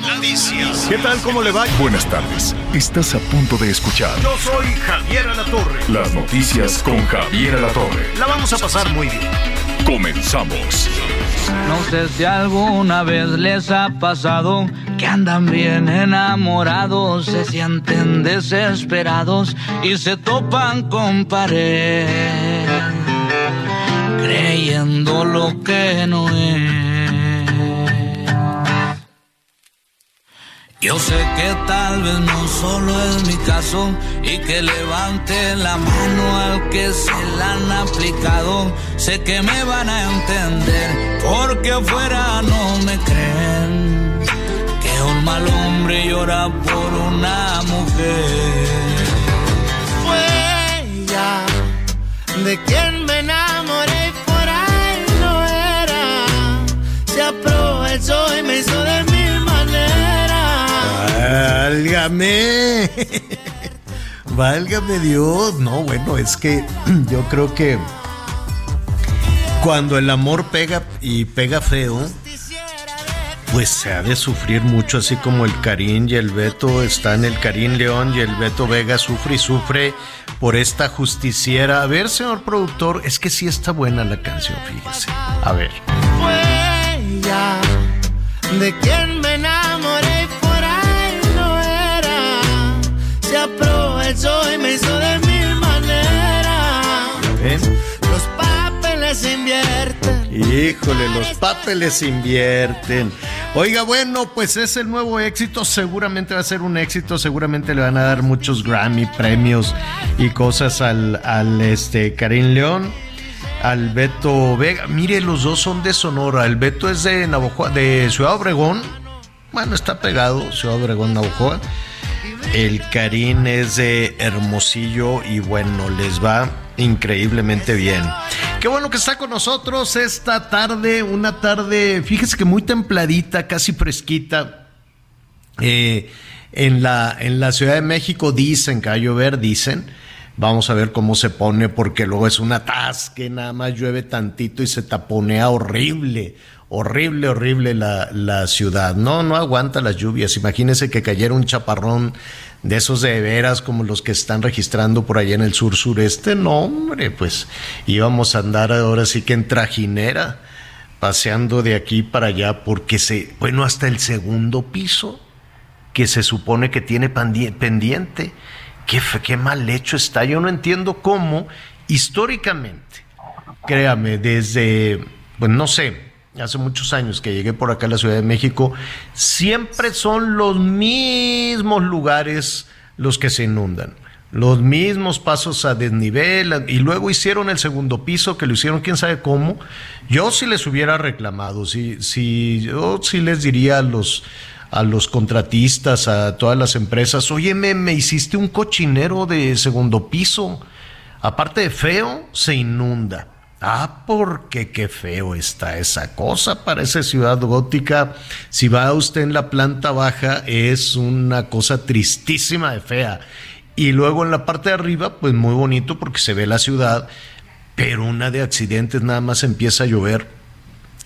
Noticias. ¿Qué tal? ¿Cómo le va? Buenas tardes. Estás a punto de escuchar Yo soy Javier Alatorre. las noticias con Javier Alatorre. La vamos a pasar muy bien. Comenzamos. No sé si alguna vez les ha pasado que andan bien enamorados, se sienten desesperados y se topan con pared, creyendo lo que no es. Yo sé que tal vez no solo es mi caso y que levante la mano al que se la han aplicado. Sé que me van a entender porque afuera no me creen que un mal hombre llora por una mujer. fue ella de quien me enamoré Válgame. Válgame Dios. No, bueno, es que yo creo que cuando el amor pega y pega feo, pues se ha de sufrir mucho, así como el Karim y el Beto están, el Karim León y el Beto Vega sufre y sufre por esta justiciera. A ver, señor productor, es que sí está buena la canción, fíjese. A ver. De quien ¿Ven? Los papeles invierten. Híjole, los papeles invierten. Oiga, bueno, pues es el nuevo éxito. Seguramente va a ser un éxito. Seguramente le van a dar muchos Grammy, premios y cosas al, al este Karim León, al Beto Vega. Mire, los dos son de Sonora. El Beto es de Navajo, de Ciudad Obregón. Bueno, está pegado, Ciudad Obregón, Navajoa. El Karim es de Hermosillo y bueno, les va increíblemente bien. Qué bueno que está con nosotros esta tarde, una tarde, fíjese que muy templadita, casi fresquita. Eh, en, la, en la Ciudad de México dicen que va a llover, dicen. Vamos a ver cómo se pone, porque luego es una atasque, nada más llueve tantito y se taponea horrible, horrible, horrible la, la ciudad. No, no aguanta las lluvias. Imagínense que cayera un chaparrón de esos de veras como los que están registrando por allá en el sur sureste. No, hombre, pues íbamos a andar ahora sí que en trajinera, paseando de aquí para allá, porque se, bueno, hasta el segundo piso que se supone que tiene pendiente. Qué, qué mal hecho está. Yo no entiendo cómo, históricamente, créame, desde, pues no sé, hace muchos años que llegué por acá a la Ciudad de México, siempre son los mismos lugares los que se inundan. Los mismos pasos a desnivel y luego hicieron el segundo piso que lo hicieron quién sabe cómo. Yo sí les hubiera reclamado, si, si yo sí les diría a los a los contratistas, a todas las empresas, oye, me, me hiciste un cochinero de segundo piso. Aparte de feo, se inunda. Ah, porque qué feo está esa cosa. Parece ciudad gótica. Si va usted en la planta baja, es una cosa tristísima de fea. Y luego en la parte de arriba, pues muy bonito porque se ve la ciudad, pero una de accidentes nada más empieza a llover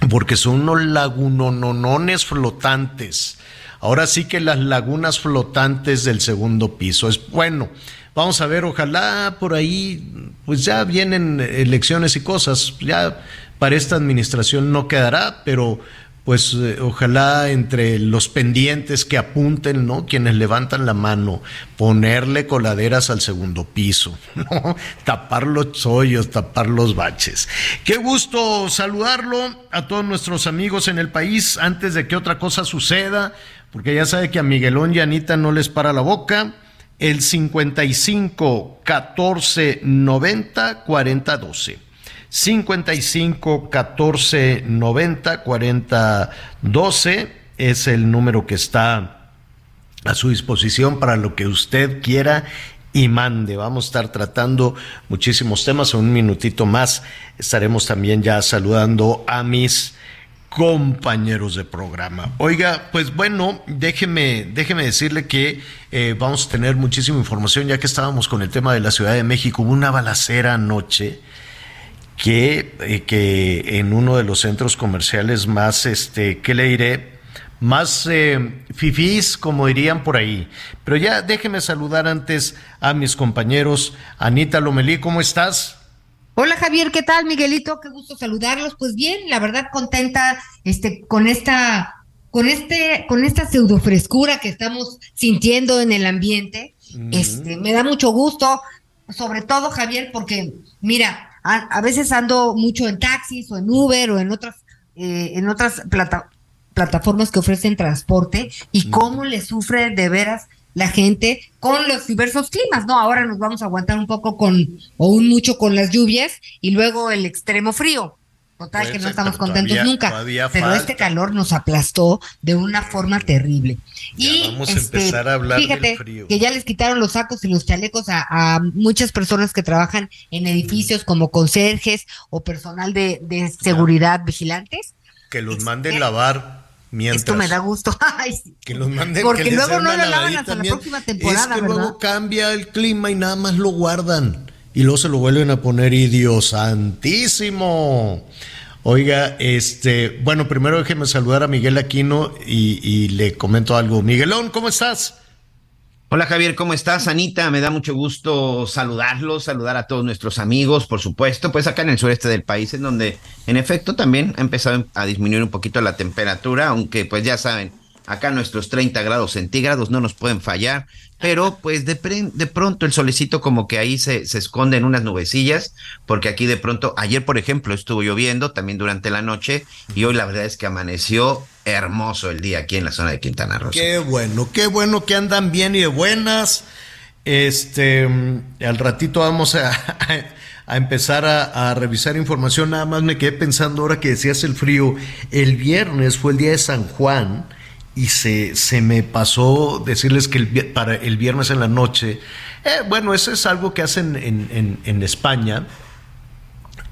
porque son unos lagunonones flotantes. Ahora sí que las lagunas flotantes del segundo piso. Es bueno. Vamos a ver, ojalá por ahí, pues ya vienen elecciones y cosas. Ya para esta administración no quedará, pero pues eh, ojalá entre los pendientes que apunten, ¿no? Quienes levantan la mano, ponerle coladeras al segundo piso, ¿no? Tapar los hoyos, tapar los baches. Qué gusto saludarlo a todos nuestros amigos en el país antes de que otra cosa suceda, porque ya sabe que a Miguelón y Anita no les para la boca. El 55 14 90 40 12. 55 14 90 40 12 es el número que está a su disposición para lo que usted quiera y mande. Vamos a estar tratando muchísimos temas. En un minutito más estaremos también ya saludando a mis compañeros de programa. Oiga, pues bueno, déjeme, déjeme decirle que eh, vamos a tener muchísima información ya que estábamos con el tema de la Ciudad de México. Hubo una balacera anoche que, eh, que en uno de los centros comerciales más, este, ¿qué le diré? más eh, fifís, como dirían por ahí. Pero ya déjeme saludar antes a mis compañeros. Anita Lomelí, ¿cómo estás? Hola Javier, ¿qué tal Miguelito? Qué gusto saludarlos. Pues bien, la verdad contenta este con esta con este con esta pseudo frescura que estamos sintiendo en el ambiente. Este, me da mucho gusto, sobre todo Javier porque mira, a, veces ando mucho en taxis o en Uber o en otras eh, en otras plata, plataformas que ofrecen transporte y cómo le sufre de veras la gente con los diversos climas, ¿no? Ahora nos vamos a aguantar un poco con, o un mucho con las lluvias y luego el extremo frío. Total, que no estamos contentos nunca. Pero este calor nos aplastó de una forma terrible. y vamos a este, empezar a hablar fíjate que ya les quitaron los sacos y los chalecos a, muchas personas que trabajan en edificios como conserjes o personal de, seguridad vigilantes. Que los manden lavar esto me da gusto. Que los manden Porque luego no lo lavan hasta la próxima temporada. Es que luego cambia el clima y nada más lo guardan. Y luego se lo vuelven a poner, y Dios santísimo. Oiga, este, bueno, primero déjeme saludar a Miguel Aquino y, y le comento algo. Miguelón, ¿cómo estás? Hola Javier, ¿cómo estás? Anita, me da mucho gusto saludarlos, saludar a todos nuestros amigos, por supuesto, pues acá en el sureste del país, en donde en efecto también ha empezado a disminuir un poquito la temperatura, aunque pues ya saben, acá nuestros 30 grados centígrados no nos pueden fallar, pero pues de, de pronto el solecito como que ahí se, se, esconde en unas nubecillas, porque aquí de pronto, ayer por ejemplo estuvo lloviendo también durante la noche y hoy la verdad es que amaneció hermoso el día aquí en la zona de Quintana Roo. Qué bueno, qué bueno que andan bien y de buenas. Este, al ratito vamos a, a empezar a, a, revisar información. Nada más me quedé pensando ahora que decías el frío. El viernes fue el día de San Juan y se, se me pasó decirles que el, para el viernes en la noche, eh, bueno, eso es algo que hacen en, en, España.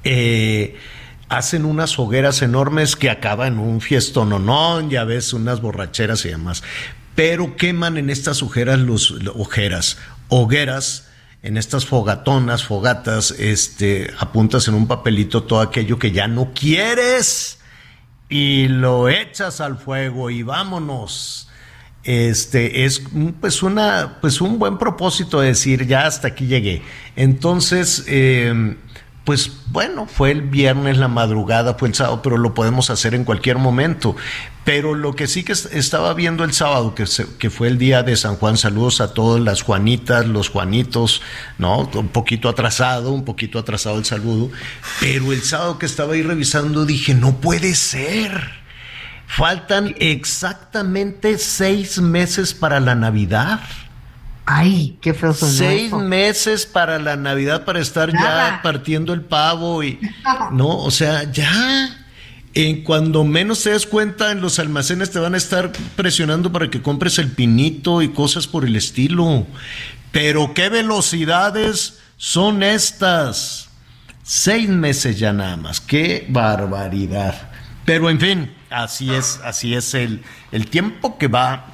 Eh, hacen unas hogueras enormes que acaban en un fiestón, no, ya ves, unas borracheras y demás. Pero queman en estas hogueras, los, ojeras, hogueras, en estas fogatonas, fogatas, este, apuntas en un papelito todo aquello que ya no quieres y lo echas al fuego y vámonos. Este es pues una pues un buen propósito de decir ya hasta aquí llegué. Entonces eh, pues bueno, fue el viernes, la madrugada, fue el sábado, pero lo podemos hacer en cualquier momento. Pero lo que sí que estaba viendo el sábado, que, que fue el día de San Juan, saludos a todas las Juanitas, los Juanitos, ¿no? Un poquito atrasado, un poquito atrasado el saludo. Pero el sábado que estaba ahí revisando dije, no puede ser. Faltan exactamente seis meses para la Navidad. Ay, qué feo Seis meses para la Navidad para estar ya partiendo el pavo y no, o sea, ya. En cuando menos te das cuenta, en los almacenes te van a estar presionando para que compres el pinito y cosas por el estilo. Pero qué velocidades son estas. Seis meses ya nada más. Qué barbaridad. Pero en fin, así es, así es el, el tiempo que va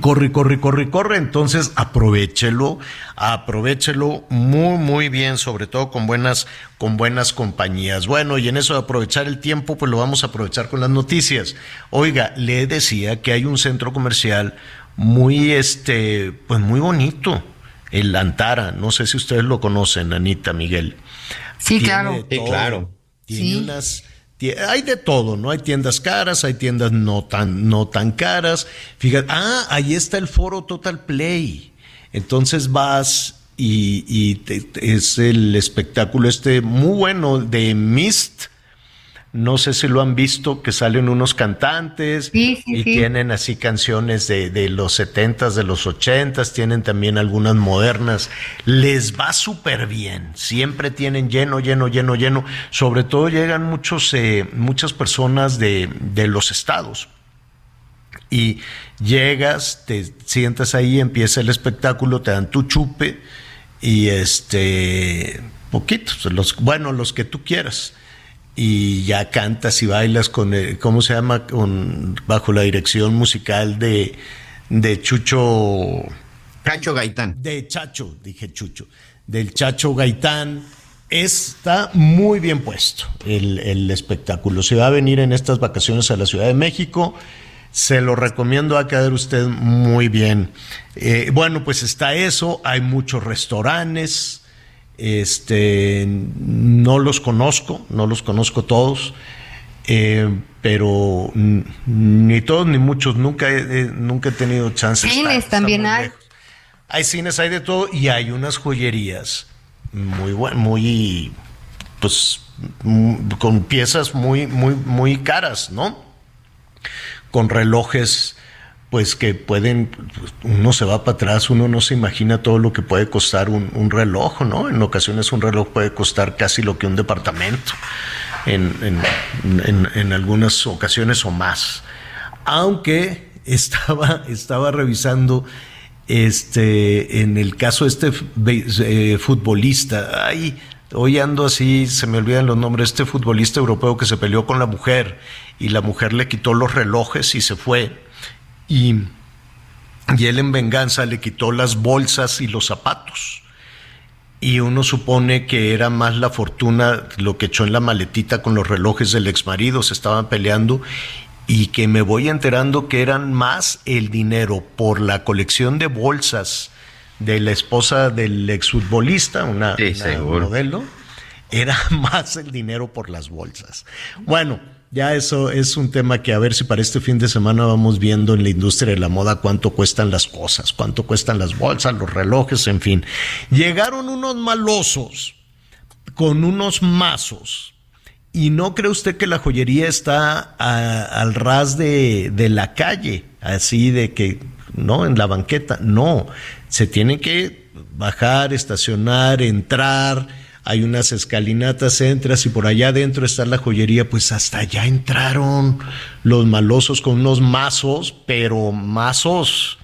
corre, corre, corre, corre. Entonces, aprovechelo, aprovechelo muy, muy bien, sobre todo con buenas, con buenas compañías. Bueno, y en eso de aprovechar el tiempo, pues lo vamos a aprovechar con las noticias. Oiga, le decía que hay un centro comercial muy, este, pues muy bonito, el Antara. No sé si ustedes lo conocen, Anita, Miguel. Sí, claro. Sí, claro. Tiene unas hay de todo, ¿no? Hay tiendas caras, hay tiendas no tan, no tan caras. Fíjate, ah, ahí está el foro Total Play. Entonces vas y, es el espectáculo este muy bueno de Mist no sé si lo han visto, que salen unos cantantes Sí, sí, y sí. tienen así canciones de, de los setentas, de los ochentas, tienen también algunas modernas. Les va súper bien, siempre tienen lleno, lleno, lleno, lleno. Sobre todo llegan muchos, eh, muchas personas de, de los estados y llegas, te sientas ahí, empieza el espectáculo, te dan tu chupe y este poquitos, los bueno, los que tú quieras. Y ya cantas y bailas con el- ¿cómo se llama? con bajo la dirección musical de de Chucho Cacho Gaitán. de Chacho, dije Chucho, del Chacho Gaitán. Está muy bien puesto el, el espectáculo. Se va a venir en estas vacaciones a la Ciudad de México. Se lo recomiendo, va a quedar usted muy bien. Eh, bueno, pues está eso. Hay muchos restaurantes. Este, no los conozco, no los conozco todos. Eh, pero ni todos ni muchos, nunca he, nunca he tenido chance. Cines está también hay. lejos. Hay cines, hay de todo y hay unas joyerías muy buenas, muy, pues, con piezas muy, muy, muy caras, ¿no? Con relojes, pues que pueden, pues, uno se va para atrás, uno no se imagina todo lo que puede costar un, reloj, ¿no? En ocasiones un reloj puede costar casi lo que un departamento, en, en- en- en algunas ocasiones o más. Aunque estaba, estaba revisando este, en el caso de este eh, futbolista, ay, hoy ando así, se me olvidan los nombres, este futbolista europeo que se peleó con la mujer y la mujer le quitó los relojes y se fue. Y, y él en venganza le quitó las bolsas y los zapatos. Y uno supone que era más la fortuna lo que echó en la maletita con los relojes del exmarido, se estaban peleando y que me voy enterando que eran más el dinero por la colección de bolsas de la esposa del exfutbolista, una, Sí, una modelo, era más el dinero por las bolsas. Bueno, ya eso es un tema que a ver si para este fin de semana vamos viendo en la industria de la moda cuánto cuestan las cosas, cuánto cuestan las bolsas, los relojes, en fin. Llegaron unos malosos con unos mazos. ¿Y no cree usted que la joyería está al ras de, la calle? Así de que, no, en la banqueta. No, se tienen que bajar, estacionar, entrar. Hay unas escalinatas, entras y por allá adentro está la joyería. Pues hasta allá entraron los malosos con unos mazos, pero mazos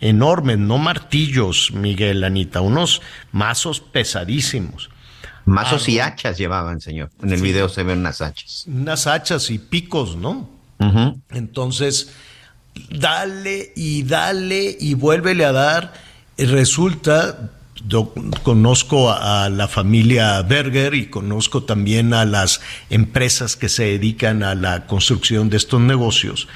enormes, no martillos, Miguel Anita, unos mazos pesadísimos. Mazos y hachas llevaban, señor. En el video se ven unas hachas. unas hachas y picos, ¿no? Entonces, dale y dale y vuélvele a dar. Resulta, yo conozco a, la familia Berger y conozco también a las empresas que se dedican a la construcción de estos negocios.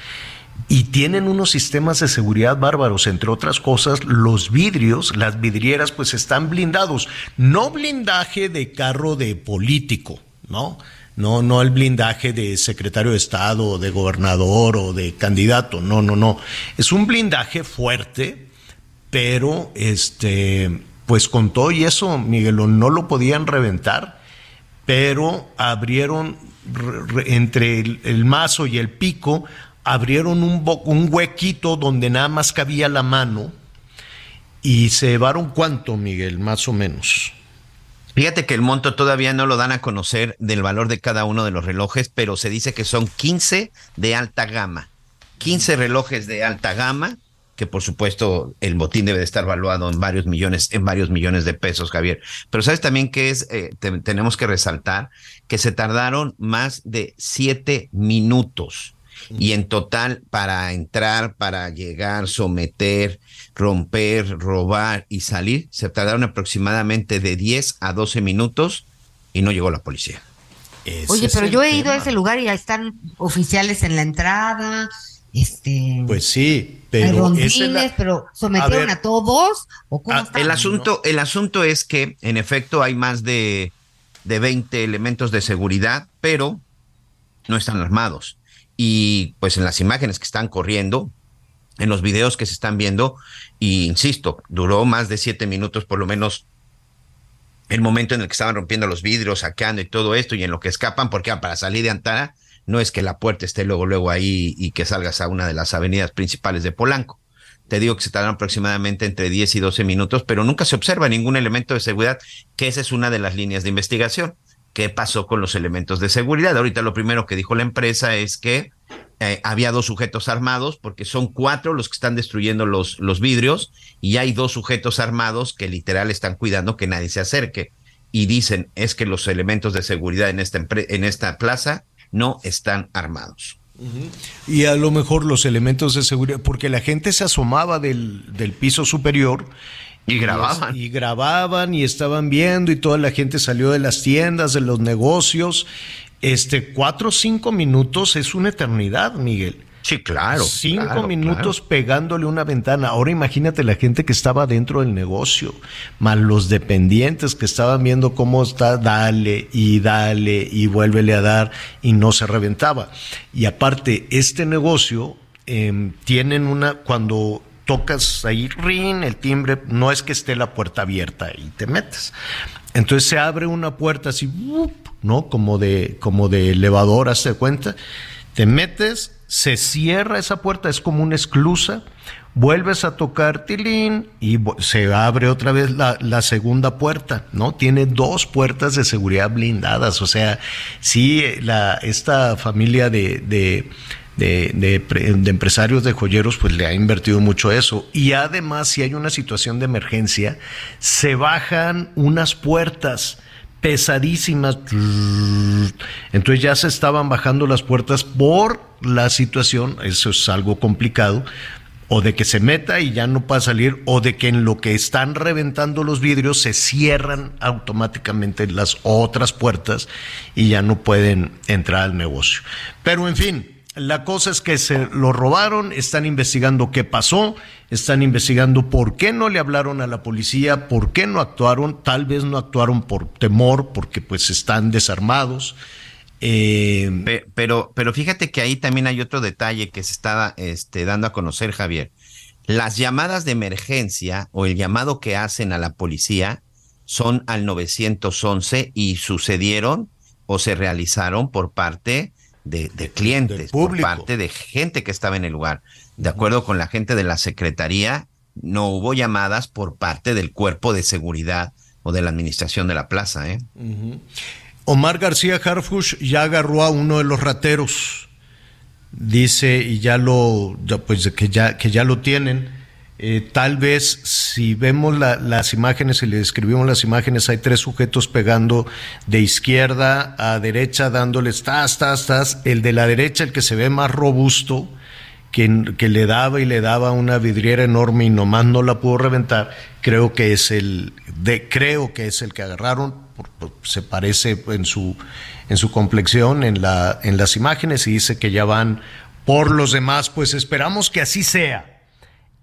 Y tienen unos sistemas de seguridad bárbaros, entre otras cosas, los vidrios, las vidrieras, pues están blindados. No blindaje de carro de político, ¿no? No, no el blindaje de secretario de Estado, o de gobernador o de candidato. No, no, no. Es un blindaje fuerte, pero este, pues con todo y eso, Miguelo, no lo podían reventar, pero abrieron re- re- entre el, mazo y el pico, abrieron un, un huequito donde nada más cabía la mano y se llevaron cuánto, Miguel, más o menos. Fíjate que el monto todavía no lo dan a conocer del valor de cada uno de los relojes, pero se dice que son 15 de alta gama. 15 relojes de alta gama, que por supuesto el botín debe de estar valuado en varios millones, en varios millones de pesos, Javier. Pero sabes también que es, Eh, te- tenemos que resaltar que se tardaron más de siete minutos. Y en total, para entrar, para llegar, someter, romper, robar y salir, se tardaron aproximadamente de 10 a 12 minutos y no llegó la policía. Ese Oye, pero yo he ido a ese lugar y ya están oficiales en la entrada, este, Pues sí, pero es rondines, la- pero sometieron ver, a, todos o cómo está? El asunto, el asunto es que, en efecto, hay más de, de 20 elementos de seguridad, pero no están armados. Y pues en las imágenes que están corriendo, en los videos que se están viendo, y insisto, duró más de siete minutos por lo menos el momento en el que estaban rompiendo los vidrios, saqueando y todo esto, y en lo que escapan, porque ah, para salir de Antara no es que la puerta esté luego, luego ahí y que salgas a una de las avenidas principales de Polanco. Te digo que se tardan aproximadamente entre 10 y 12 minutos, pero nunca se observa ningún elemento de seguridad, que esa es una de las líneas de investigación. ¿Qué pasó con los elementos de seguridad? Ahorita lo primero que dijo la empresa es que eh, había dos sujetos armados, porque son cuatro los que están destruyendo los, los vidrios, y hay dos sujetos armados que literal están cuidando que nadie se acerque. Y dicen, es que los elementos de seguridad en esta, en esta plaza no están armados. Y a lo mejor los elementos de seguridad, porque la gente se asomaba del, del piso superior y grababan. Y, grababan y estaban viendo y toda la gente salió de las tiendas, de los negocios este, cuatro o cinco minutos es una eternidad, Miguel. Sí, claro. Cinco minutos pegándole una ventana. Ahora imagínate la gente que estaba dentro del negocio, más los dependientes que estaban viendo cómo está, dale y dale y vuélvele a dar y no se reventaba. Y aparte, este negocio eh, tienen una, cuando tocas ahí, rin, el timbre, no es que esté la puerta abierta y te metes. Entonces se abre una puerta así, ¿no? Como de, como de elevador, hazte cuenta. Te metes, se cierra esa puerta, es como una esclusa, vuelves a tocar tilín y se abre otra vez la, segunda puerta, ¿no? Tiene dos puertas de seguridad blindadas, o sea, sí, la, esta familia de, de de, de, empresarios de joyeros, pues le ha invertido mucho eso. Y además, si hay una situación de emergencia, se bajan unas puertas pesadísimas. Entonces ya se estaban bajando las puertas por la situación, eso es algo complicado, o de que se meta y ya no pueda salir, o de que en lo que están reventando los vidrios se cierran automáticamente las otras puertas y ya no pueden entrar al negocio. Pero en fin, la cosa es que se lo robaron, están investigando qué pasó, están investigando por qué no le hablaron a la policía, por qué no actuaron, tal vez no actuaron por temor, porque pues están desarmados. Eh, pero, pero fíjate que ahí también hay otro detalle que se está este, dando a conocer, Javier. Las llamadas de emergencia o el llamado que hacen a la policía son al 911 y sucedieron o se realizaron por parte de, clientes, por parte de gente que estaba en el lugar. De acuerdo con la gente de la Secretaría, no hubo llamadas por parte del cuerpo de seguridad o de la administración de la plaza. ¿eh? Omar García Harfush ya agarró a uno de los rateros. Dice, y ya lo, pues que ya, que ya lo tienen eh, tal vez si vemos las imágenes y le describimos las imágenes, hay tres sujetos pegando de izquierda a derecha, dándoles tas, tas, tas. El de la derecha, el que se ve más robusto, que, que le daba y le daba una vidriera enorme y nomás no la pudo reventar, creo que es el, de, creo que es el que agarraron, se parece en su, en su complexión en, la, en las imágenes y dice que ya van por los demás, pues esperamos que así sea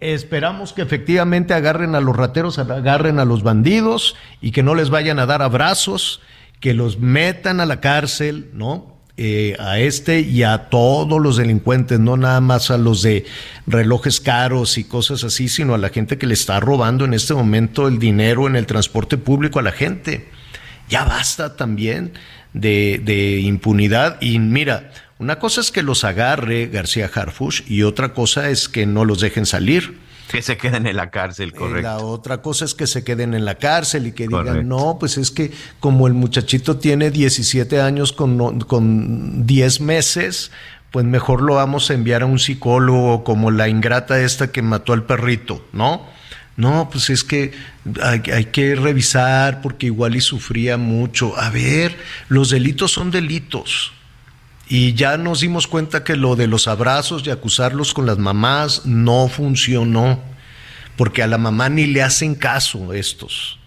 Esperamos que efectivamente agarren a los rateros, agarren a los bandidos y que no les vayan a dar abrazos, que los metan a la cárcel, ¿no? Eh, a este y a todos los delincuentes, no nada más a los de relojes caros y cosas así, sino a la gente que le está robando en este momento el dinero en el transporte público a la gente. Ya basta también de, de impunidad y mira, una cosa es que los agarre García Harfush y otra cosa es que no los dejen salir. Que se queden en la cárcel, correcto. La otra cosa es que se queden en la cárcel y que digan, no, pues es que como el muchachito tiene 17 años con, con 10 meses, pues mejor lo vamos a enviar a un psicólogo como la ingrata esta que mató al perrito, ¿no? No, pues es que hay, hay, que revisar porque igual y sufría mucho. A ver, los delitos son delitos. Y ya nos dimos cuenta que lo de los abrazos y acusarlos con las mamás no funcionó, porque a la mamá ni le hacen caso estos,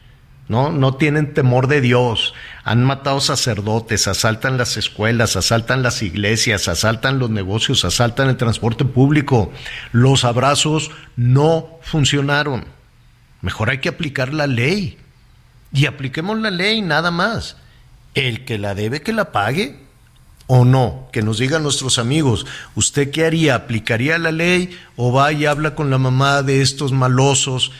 ¿no? No tienen temor de Dios, han matado sacerdotes, asaltan las escuelas, asaltan las iglesias, asaltan los negocios, asaltan el transporte público. Los abrazos no funcionaron. Mejor hay que aplicar la ley. Y apliquemos la ley, nada más. El que la debe, que la pague o no? Que nos digan nuestros amigos, ¿usted qué haría? ¿Aplicaría la ley o va y habla con la mamá de estos malosos?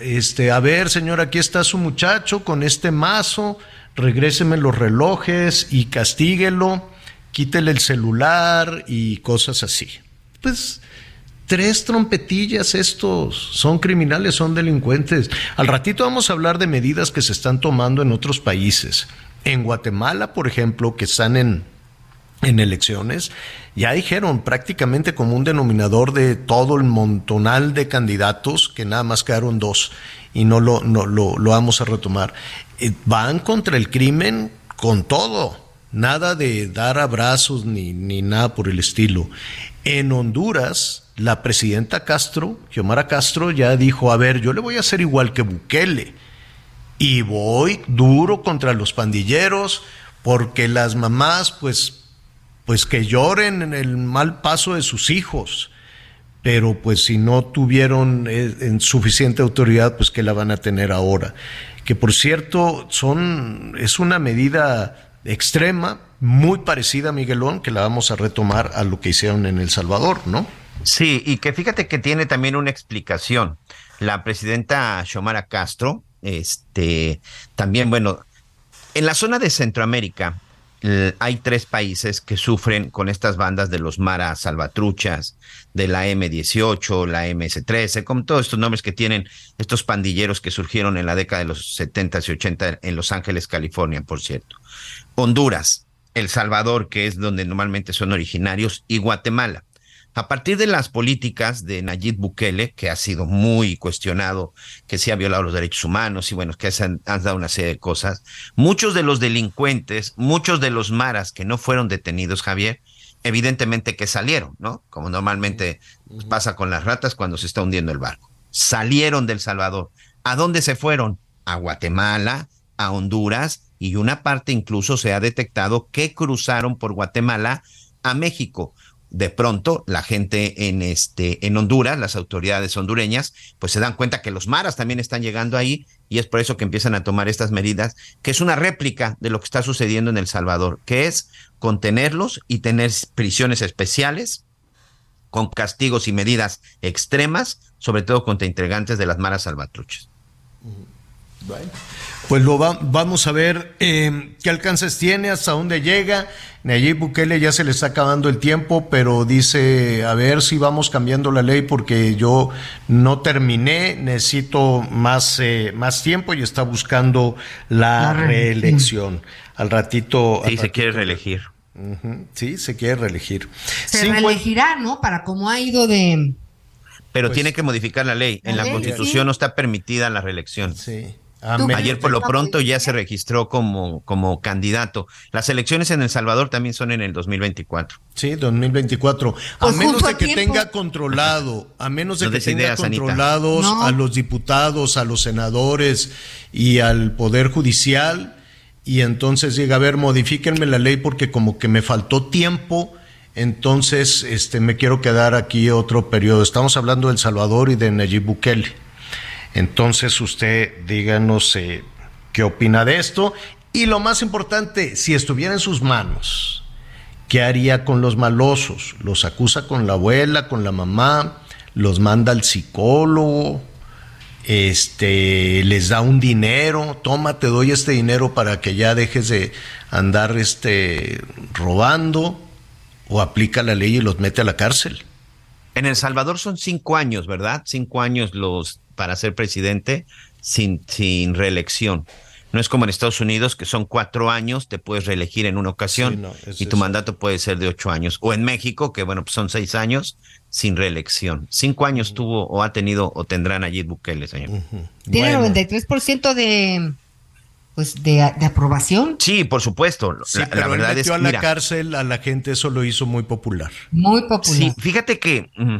Este, a ver, señor, aquí está su muchacho con este mazo, regréseme los relojes y castíguelo. quítele el celular y cosas así. Pues tres trompetillas estos, son criminales, son delincuentes. Al ratito vamos a hablar de medidas que se están tomando en otros países. En Guatemala, por ejemplo, que están en, en elecciones, ya dijeron prácticamente como un denominador de todo el montonal de candidatos, que nada más quedaron dos, y no lo, no, lo, lo vamos a retomar. Eh, van contra el crimen con todo, nada de dar abrazos ni, ni nada por el estilo. En Honduras, la presidenta Castro, Xiomara Castro, ya dijo, a ver, yo le voy a hacer igual que Bukele. Y voy duro contra los pandilleros, porque las mamás, pues, pues que lloren en el mal paso de sus hijos. Pero pues si no tuvieron eh, en suficiente autoridad, pues que la van a tener ahora. Que por cierto, son, es una medida extrema, muy parecida, Miguelón, que la vamos a retomar a lo que hicieron en El Salvador, ¿no? Sí, y que fíjate que tiene también una explicación. La presidenta Xiomara Castro, este, también, bueno, en la zona de Centroamérica hay tres países que sufren con estas bandas de los Mara Salvatruchas, de la M18, la MS13, con todos estos nombres que tienen estos pandilleros que surgieron en la década de los 70 y 80 en Los Ángeles, California, por cierto. Honduras, El Salvador, que es donde normalmente son originarios, y Guatemala. A partir de las políticas de Nayib Bukele, que ha sido muy cuestionado, que se ha violado los derechos humanos y bueno, que se han, han, dado una serie de cosas, muchos de los delincuentes, muchos de los maras que no fueron detenidos, Javier, evidentemente que salieron, ¿no? Como normalmente pasa con las ratas cuando se está hundiendo el barco. Salieron del Salvador. ¿A dónde se fueron? A Guatemala, a Honduras y una parte incluso se ha detectado que cruzaron por Guatemala a México de pronto la gente en este en Honduras, las autoridades hondureñas, pues se dan cuenta que los maras también están llegando ahí y es por eso que empiezan a tomar estas medidas, que es una réplica de lo que está sucediendo en El Salvador, que es contenerlos y tener prisiones especiales con castigos y medidas extremas, sobre todo contra integrantes de las maras salvatruchas. Pues lo va, vamos a ver eh, qué alcances tiene, hasta dónde llega. Nayib Bukele ya se le está acabando el tiempo, pero dice, a ver si vamos cambiando la ley porque yo no terminé, necesito más, eh, más tiempo y está buscando la, la reelección. Al ratito... Sí, al se quiere reelegir. Uh -huh, sí, se quiere reelegir. Se reelegirá, ¿no? Para cómo ha ido de... Pero pues, tiene que modificar la ley. En la, ley, Constitución sí. no está permitida la reelección. Sí. Amén. Ayer por lo pronto ya se registró como, como candidato. Las elecciones en El Salvador también son en el 2024. Sí, 2024. A pues menos de que tiempo. tenga controlado, a menos de no que tenga ideas, controlados no. a los diputados, a los senadores y al Poder Judicial, y entonces llega a ver, modifíquenme la ley porque como que me faltó tiempo, entonces este, me quiero quedar aquí otro periodo. Estamos hablando de El Salvador y de Nayib Bukele. Entonces usted díganos eh, qué opina de esto y lo más importante, si estuviera en sus manos, ¿qué haría con los malosos? ¿Los acusa con la abuela, con la mamá? ¿Los manda al psicólogo? Este, les da un dinero, toma, te doy este dinero para que ya dejes de andar este, robando, o aplica la ley y los mete a la cárcel. En El Salvador son cinco años, ¿verdad? Cinco años los para ser presidente sin, sin reelección. No es como en Estados Unidos, que son cuatro años, te puedes reelegir en una ocasión sí, no, es, y tu es, mandato puede ser de ocho años. O en México, que bueno, pues son seis años sin reelección. Cinco años uh -huh. tuvo o ha tenido o tendrán allí Bukele, señor. Uh -huh. Tiene bueno. 93% de pues de, de, aprobación. Sí, por supuesto. Sí, la, la, verdad es que a la mira, cárcel a la gente eso lo hizo muy popular. Muy popular. Sí, fíjate que mm,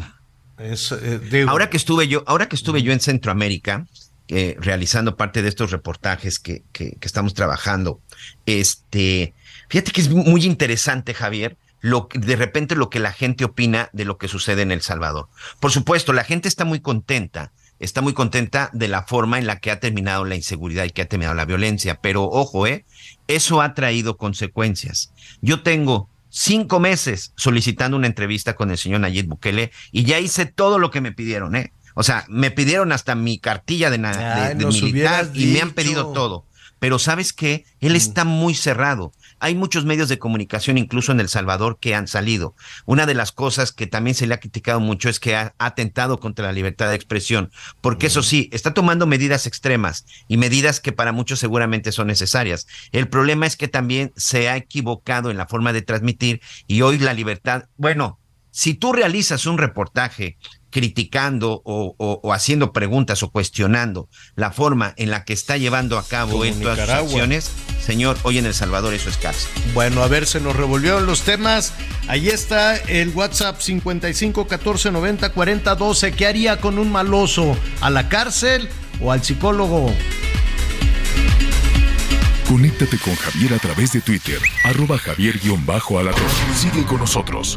eh, ahora que estuve yo, ahora que estuve yo en Centroamérica, eh, realizando parte de estos reportajes que, que, que, estamos trabajando, este, fíjate que es muy interesante, Javier, lo de repente lo que la gente opina de lo que sucede en El Salvador. Por supuesto, la gente está muy contenta, está muy contenta de la forma en la que ha terminado la inseguridad y que ha terminado la violencia, pero ojo, eh, eso ha traído consecuencias. Yo tengo cinco meses solicitando una entrevista con el señor Nayib Bukele y ya hice todo lo que me pidieron, ¿eh? O sea, me pidieron hasta mi cartilla de, Ay, de, de militar y me han pedido todo. pero sabes que él está muy cerrado. Hay muchos medios de comunicación, incluso en El Salvador, que han salido. Una de las cosas que también se le ha criticado mucho es que ha atentado contra la libertad de expresión, porque eso sí, está tomando medidas extremas y medidas que para muchos seguramente son necesarias. El problema es que también se ha equivocado en la forma de transmitir y hoy la libertad, bueno, si tú realizas un reportaje criticando o, haciendo preguntas o cuestionando la forma en la que está llevando a cabo estas acciones, señor, hoy en El Salvador eso es cárcel. Bueno, a ver, se nos revolvieron los temas. Ahí está el WhatsApp 55 14 90 40 12. ¿Qué haría con un maloso? ¿A la cárcel o al psicólogo? Conéctate con Javier a través de Twitter, arroba javier-alatón. Sigue con nosotros.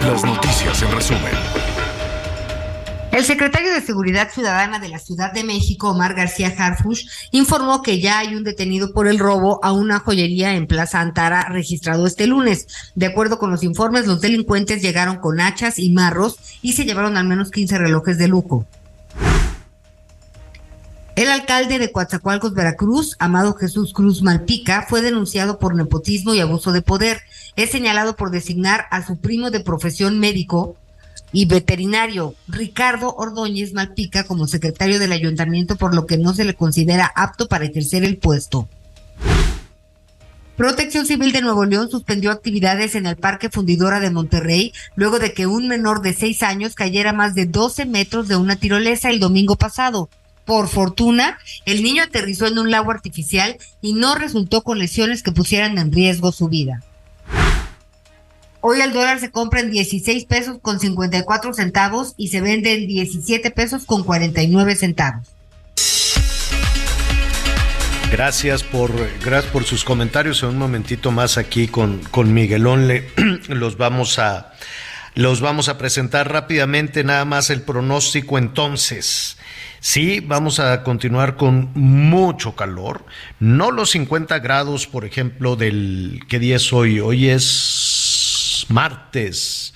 Las noticias en resumen. El secretario de Seguridad Ciudadana de la Ciudad de México, Omar García Harfush, informó que ya hay un detenido por el robo a una joyería en Plaza Antara registrado este lunes. De acuerdo con los informes, los delincuentes llegaron con hachas y marros y se llevaron al menos 15 relojes de lujo. El alcalde de Coatzacoalcos, Veracruz, Amado Jesús Cruz Malpica, fue denunciado por nepotismo y abuso de poder. Es señalado por designar a su primo de profesión médico y veterinario Ricardo Ordóñez Malpica como secretario del ayuntamiento, por lo que no se le considera apto para ejercer el puesto. Protección Civil de Nuevo León suspendió actividades en el Parque Fundidora de Monterrey luego de que un menor de seis años cayera más de 12 metros de una tirolesa el domingo pasado. Por fortuna, el niño aterrizó en un lago artificial y no resultó con lesiones que pusieran en riesgo su vida. Hoy el dólar se compra en 16 pesos con 54 centavos y se vende en 17 pesos con 49 centavos. Gracias por, gracias por sus comentarios. En un momentito más aquí con, con Miguelón le, los vamos a los vamos a presentar rápidamente nada más el pronóstico entonces. Sí, vamos a continuar con mucho calor, no los 50 grados, por ejemplo, del ¿qué día es hoy? Hoy es martes,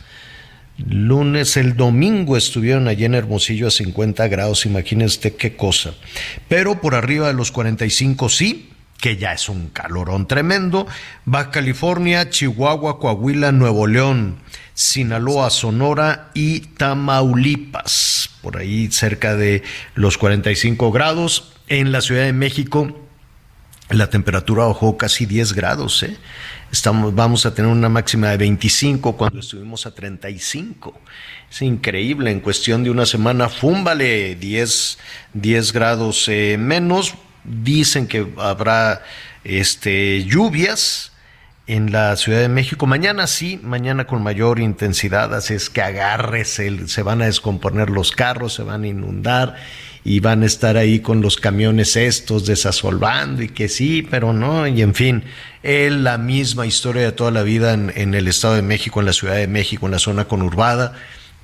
lunes, el domingo estuvieron allí en Hermosillo a 50 grados, imagínense qué cosa. Pero por arriba de los 45 sí, que ya es un calorón tremendo. Baja California, Chihuahua, Coahuila, Nuevo León, Sinaloa, Sonora y Tamaulipas, por ahí cerca de los 45 grados. En la Ciudad de México la temperatura bajó casi 10 grados, ¿eh? Estamos, vamos a tener una máxima de 25 cuando estuvimos a 35. Es increíble, en cuestión de una semana, fúmbale 10, 10 grados eh, menos. Dicen que habrá este, lluvias en la Ciudad de México. Mañana sí, mañana con mayor intensidad, así es que agárrese, se van a descomponer los carros, se van a inundar y van a estar ahí con los camiones estos desasolvando y que sí, pero no, y en fin, es la misma historia de toda la vida en, el Estado de México, en la Ciudad de México, en la zona conurbada.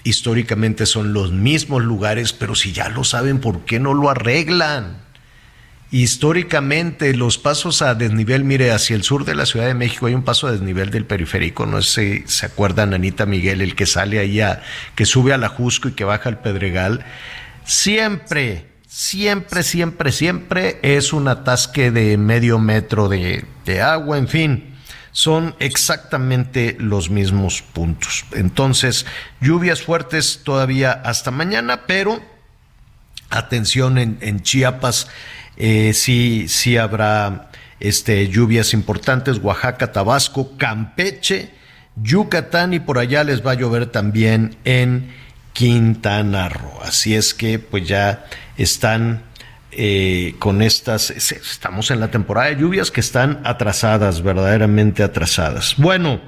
Históricamente son los mismos lugares, pero si ya lo saben, ¿por qué no lo arreglan? Históricamente los pasos a desnivel, mire, hacia el sur de la Ciudad de México hay un paso a desnivel del periférico, no sé si se acuerdan Anita Miguel, el que sale ahí, que sube a la Jusco y que baja al Pedregal siempre, siempre, siempre, siempre es un atasque de medio metro de, agua, en fin son exactamente los mismos puntos. Entonces, lluvias fuertes todavía hasta mañana, pero atención en, Chiapas, eh, sí, sí habrá este, lluvias importantes, Oaxaca, Tabasco, Campeche, Yucatán y por allá les va a llover también en Quintana Roo. Así es que pues ya están eh, con estas, estamos en la temporada de lluvias que están atrasadas, verdaderamente atrasadas. Bueno,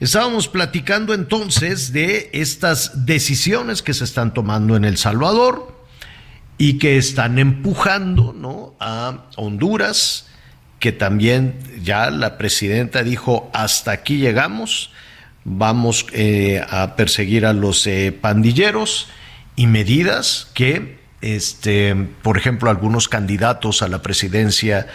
estábamos platicando entonces de estas decisiones que se están tomando en El Salvador y que están empujando ¿no? a Honduras que también ya la presidenta dijo, hasta aquí llegamos, vamos eh, a perseguir a los eh, pandilleros y medidas que, este, por ejemplo, algunos candidatos a la presidencia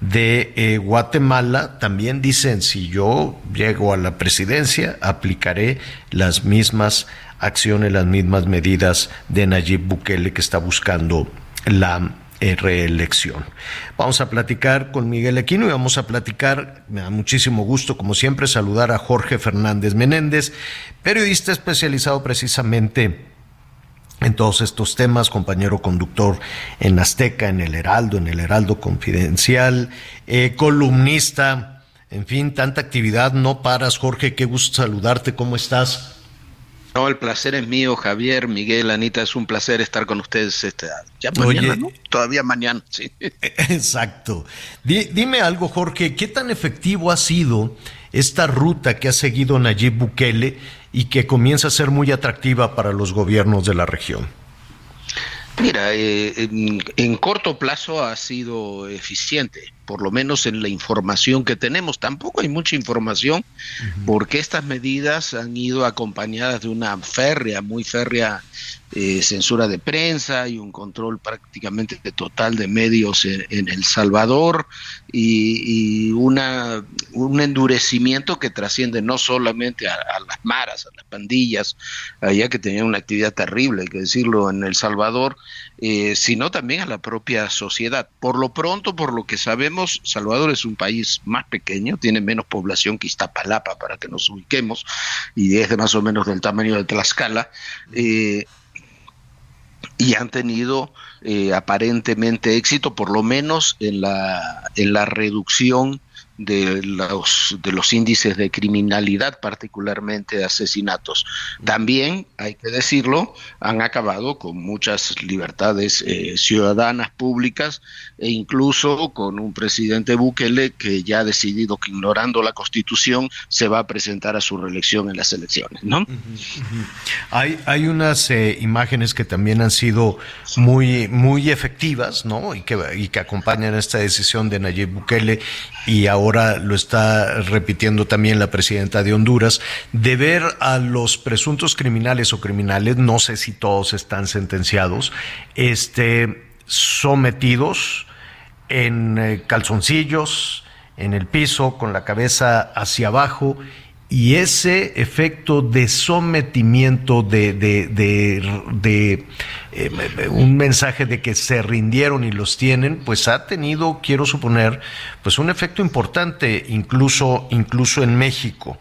de eh, Guatemala también dicen, si yo llego a la presidencia, aplicaré las mismas acciones, las mismas medidas de Nayib Bukele que está buscando la eh, reelección. Vamos a platicar con Miguel Aquino y vamos a platicar, me da muchísimo gusto, como siempre, saludar a Jorge Fernández Menéndez, periodista especializado precisamente en todos estos temas, compañero conductor en Azteca, en el Heraldo, en el Heraldo Confidencial, eh, columnista, en fin, tanta actividad, no paras, Jorge, qué gusto saludarte, ¿cómo estás? No, el placer es mío, Javier, Miguel, Anita, es un placer estar con ustedes este, ya mañana, ¿no? Todavía mañana, sí. Exacto. dime algo, Jorge, ¿qué tan efectivo ha sido esta ruta que ha seguido Nayib Bukele y que comienza a ser muy atractiva para los gobiernos de la región? Mira, eh, en, corto plazo ha sido eficiente, por lo menos en la información que tenemos. Tampoco hay mucha información porque estas medidas han ido acompañadas de una férrea, muy férrea eh, censura de prensa y un control prácticamente total de medios en, El Salvador y, una, un endurecimiento que trasciende no solamente a, las maras, a las pandillas, allá que tenían una actividad terrible, hay que decirlo, en El Salvador, eh, sino también a la propia sociedad. Por lo pronto, por lo que sabemos, Salvador es un país más pequeño, tiene menos población que Iztapalapa, para que nos ubiquemos, y es de más o menos del tamaño de Tlaxcala. Eh, y han tenido eh, aparentemente éxito, por lo menos en la, en la reducción de los, de los índices de criminalidad, particularmente de asesinatos. También, hay que decirlo, han acabado con muchas libertades eh, ciudadanas públicas e incluso con un presidente Bukele que ya ha decidido que ignorando la constitución se va a presentar a su reelección en las elecciones. ¿no? Hay, hay unas eh, imágenes que también han sido muy, muy efectivas ¿no? y, que, y que acompañan esta decisión de Nayib Bukele y ahora ahora lo está repitiendo también la presidenta de Honduras, de ver a los presuntos criminales o criminales, no sé si todos están sentenciados, este, sometidos en eh, calzoncillos, en el piso, con la cabeza hacia abajo, y ese efecto de sometimiento, de, de, de, eh, un mensaje de que se rindieron y los tienen, pues ha tenido, quiero suponer, pues un efecto importante, incluso, incluso en México.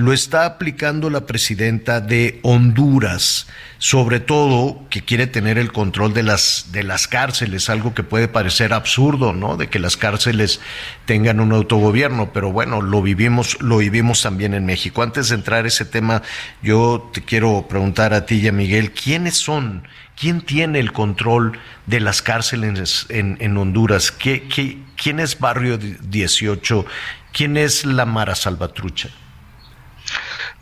Lo está aplicando la presidenta de Honduras, sobre todo que quiere tener el control de las, de las cárceles, algo que puede parecer absurdo, ¿no? De que las cárceles tengan un autogobierno, pero bueno, lo vivimos, lo vivimos también en México. Antes de entrar a ese tema, yo te quiero preguntar a ti y a Miguel, ¿quiénes son? ¿Quién tiene el control de las cárceles en, en Honduras? ¿Qué, qué, quién es Barrio 18? ¿Quién es la Mara Salvatrucha?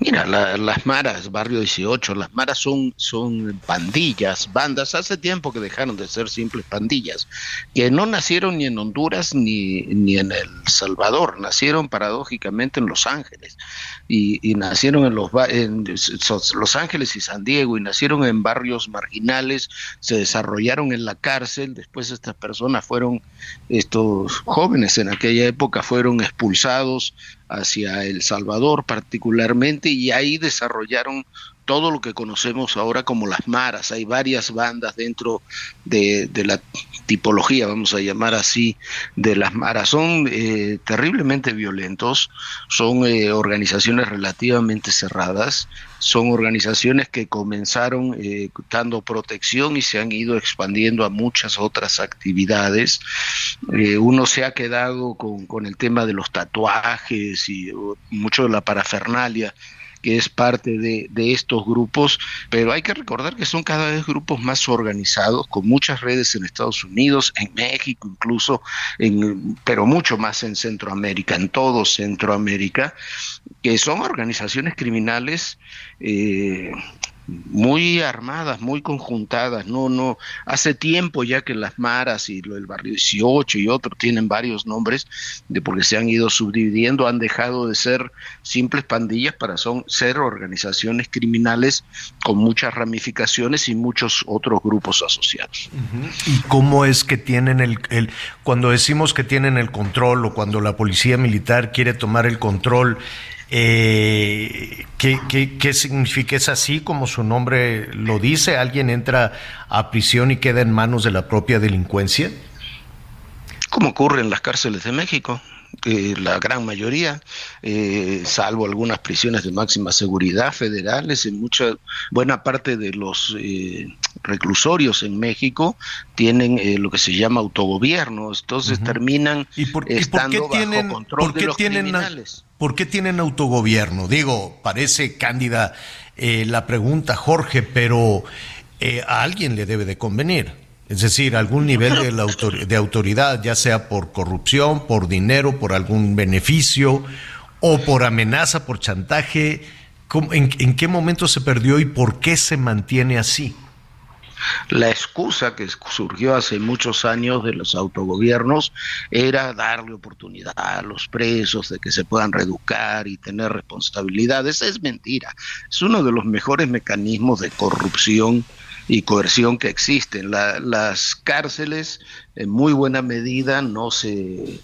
Mira, las maras, barrio 18, las maras son, son pandillas, bandas, hace tiempo que dejaron de ser simples pandillas, que no nacieron ni en Honduras ni, ni en El Salvador, nacieron paradójicamente en Los Ángeles, y, y nacieron en los, en Los Ángeles y San Diego, y nacieron en barrios marginales, se desarrollaron en la cárcel, después estas personas fueron, estos jóvenes en aquella época fueron expulsados hacia El Salvador particularmente y ahí desarrollaron todo lo que conocemos ahora como las maras. Hay varias bandas dentro de, la tipología, vamos a llamar así, de las maras. Son eh, terriblemente violentos, son eh, organizaciones relativamente cerradas, son organizaciones que comenzaron eh, dando protección y se han ido expandiendo a muchas otras actividades. uno se ha quedado con el tema de los tatuajes y mucho de la parafernalia que es parte de, estos grupos, pero hay que recordar que son cada vez grupos más organizados, con muchas redes en Estados Unidos, en México incluso, en, pero mucho más en Centroamérica, en todo Centroamérica, que son organizaciones criminales eh, muy armadas, muy conjuntadas. No, no, hace tiempo ya que las maras y el barrio 18 y otros tienen varios nombres de porque se han ido subdividiendo, han dejado de ser simples pandillas para son, ser organizaciones criminales con muchas ramificaciones y muchos otros grupos asociados. ¿Y cómo es que tienen el, el, cuando decimos que tienen el control o cuando la policía militar quiere tomar el control, eh, ¿qué, qué, significa? ¿Es así como su nombre lo dice? ¿Alguien entra a prisión y queda en manos de la propia delincuencia? Como ocurre en las cárceles de México. la gran mayoría, eh, salvo algunas prisiones de máxima seguridad federales, en mucha buena parte de los eh, reclusorios en México tienen eh, lo que se llama autogobierno, entonces terminan ¿Y por, estando tienen, bajo control de los criminales. ¿Por qué tienen autogobierno? Digo, parece cándida eh, la pregunta, Jorge, pero eh, a alguien le debe de convenir. Es decir, algún nivel de, de autoridad, ya sea por corrupción, por dinero, por algún beneficio o por amenaza, por chantaje. en qué momento se perdió y por qué se mantiene así? La excusa que surgió hace muchos años de los autogobiernos era darle oportunidad a los presos de que se puedan reeducar y tener responsabilidades. Es mentira. Es uno de los mejores mecanismos de corrupción y coerción que existen. las cárceles en muy buena medida no se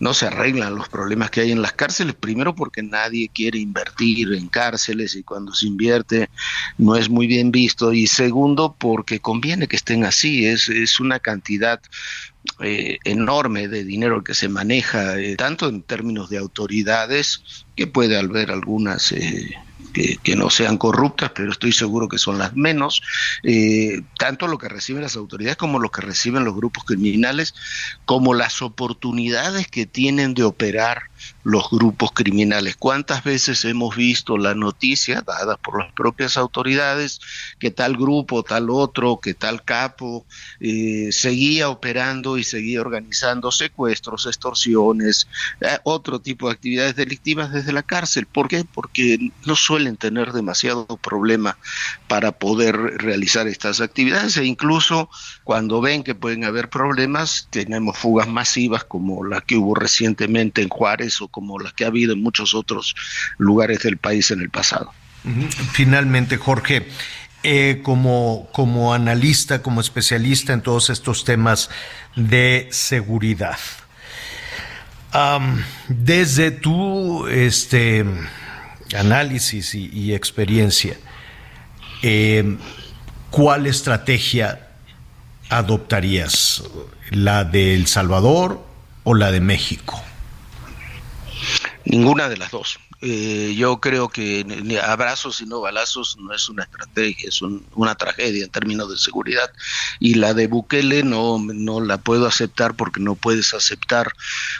no se arreglan los problemas que hay en las cárceles, primero porque nadie quiere invertir en cárceles y cuando se invierte no es muy bien visto, y segundo porque conviene que estén así, es, es una cantidad eh, enorme de dinero que se maneja, eh, tanto en términos de autoridades, que puede haber algunas... Eh, que, no sean corruptas, pero estoy seguro que son las menos, eh, tanto lo que reciben las autoridades como lo que reciben los grupos criminales, como las oportunidades que tienen de operar los grupos criminales. ¿Cuántas veces hemos visto la noticia dada por las propias autoridades que tal grupo, tal otro, que tal capo eh, seguía operando y seguía organizando secuestros, extorsiones, eh, otro tipo de actividades delictivas desde la cárcel? ¿Por qué? Porque no suelen tener demasiado problema para poder realizar estas actividades e incluso cuando ven que pueden haber problemas, tenemos fugas masivas como la que hubo recientemente en Juárez o como las que ha habido en muchos otros lugares del país en el pasado. Finalmente, Jorge, eh, como, como analista, como especialista en todos estos temas de seguridad, desde tu este, análisis y, experiencia, eh, ¿cuál estrategia adoptarías? ¿La de El Salvador o la de México? Ninguna de las dos. Eh, yo creo que abrazos y no balazos no es una estrategia, es una tragedia en términos de seguridad. Y la de Bukele no, no la puedo aceptar porque no puedes aceptar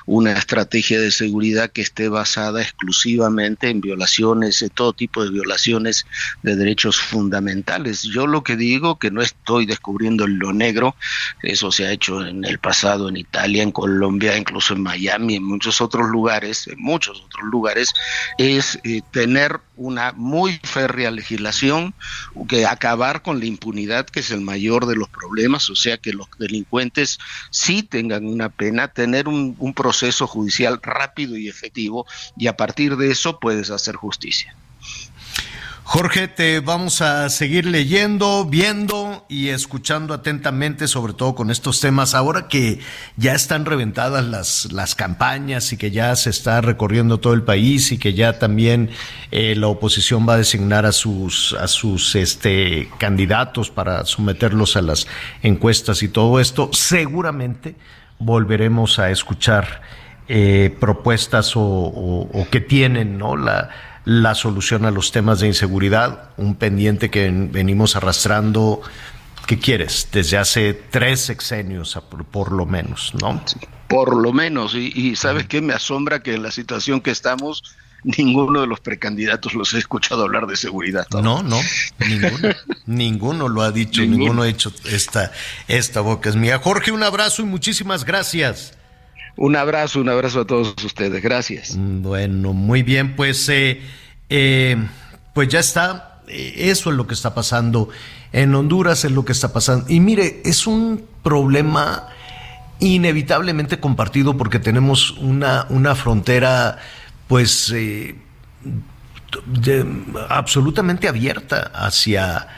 una estrategia de seguridad que esté basada exclusivamente en violaciones, de todo tipo de violaciones de derechos fundamentales. Yo lo que digo, que no estoy descubriendo lo negro, eso se ha hecho en el pasado en Italia, en Colombia, incluso en Miami, en muchos otros lugares, en muchos otros lugares, es eh, tener una muy férrea legislación, que acabar con la impunidad, que es el mayor de los problemas, o sea, que los delincuentes sí tengan una pena, tener un, un proceso judicial rápido y efectivo, y a partir de eso puedes hacer justicia. Jorge, te vamos a seguir leyendo, viendo y escuchando atentamente, sobre todo con estos temas. Ahora que ya están reventadas las, las campañas y que ya se está recorriendo todo el país y que ya también eh, la oposición va a designar a sus, a sus este, candidatos para someterlos a las encuestas y todo esto, seguramente volveremos a escuchar eh, propuestas o, o que tienen, ¿no? La, la solución a los temas de inseguridad, un pendiente que venimos arrastrando, ¿qué quieres? Desde hace tres sexenios, por, lo menos, ¿no? por lo menos, y, ¿sabes qué? Me asombra que en la situación que estamos, ninguno de los precandidatos los he escuchado hablar de seguridad. No, no, ninguno, ninguno lo ha dicho, ninguno. ha hecho esta, esta boca es mía. Jorge, un abrazo y muchísimas gracias. Un abrazo, un abrazo a todos ustedes. Gracias. Bueno, muy bien, pues, eh, eh, pues ya está. eh, eso es lo que está pasando en Honduras, es lo que está pasando. Y mire, es un problema inevitablemente compartido porque tenemos una, una frontera, pues, eh, absolutamente abierta hacia,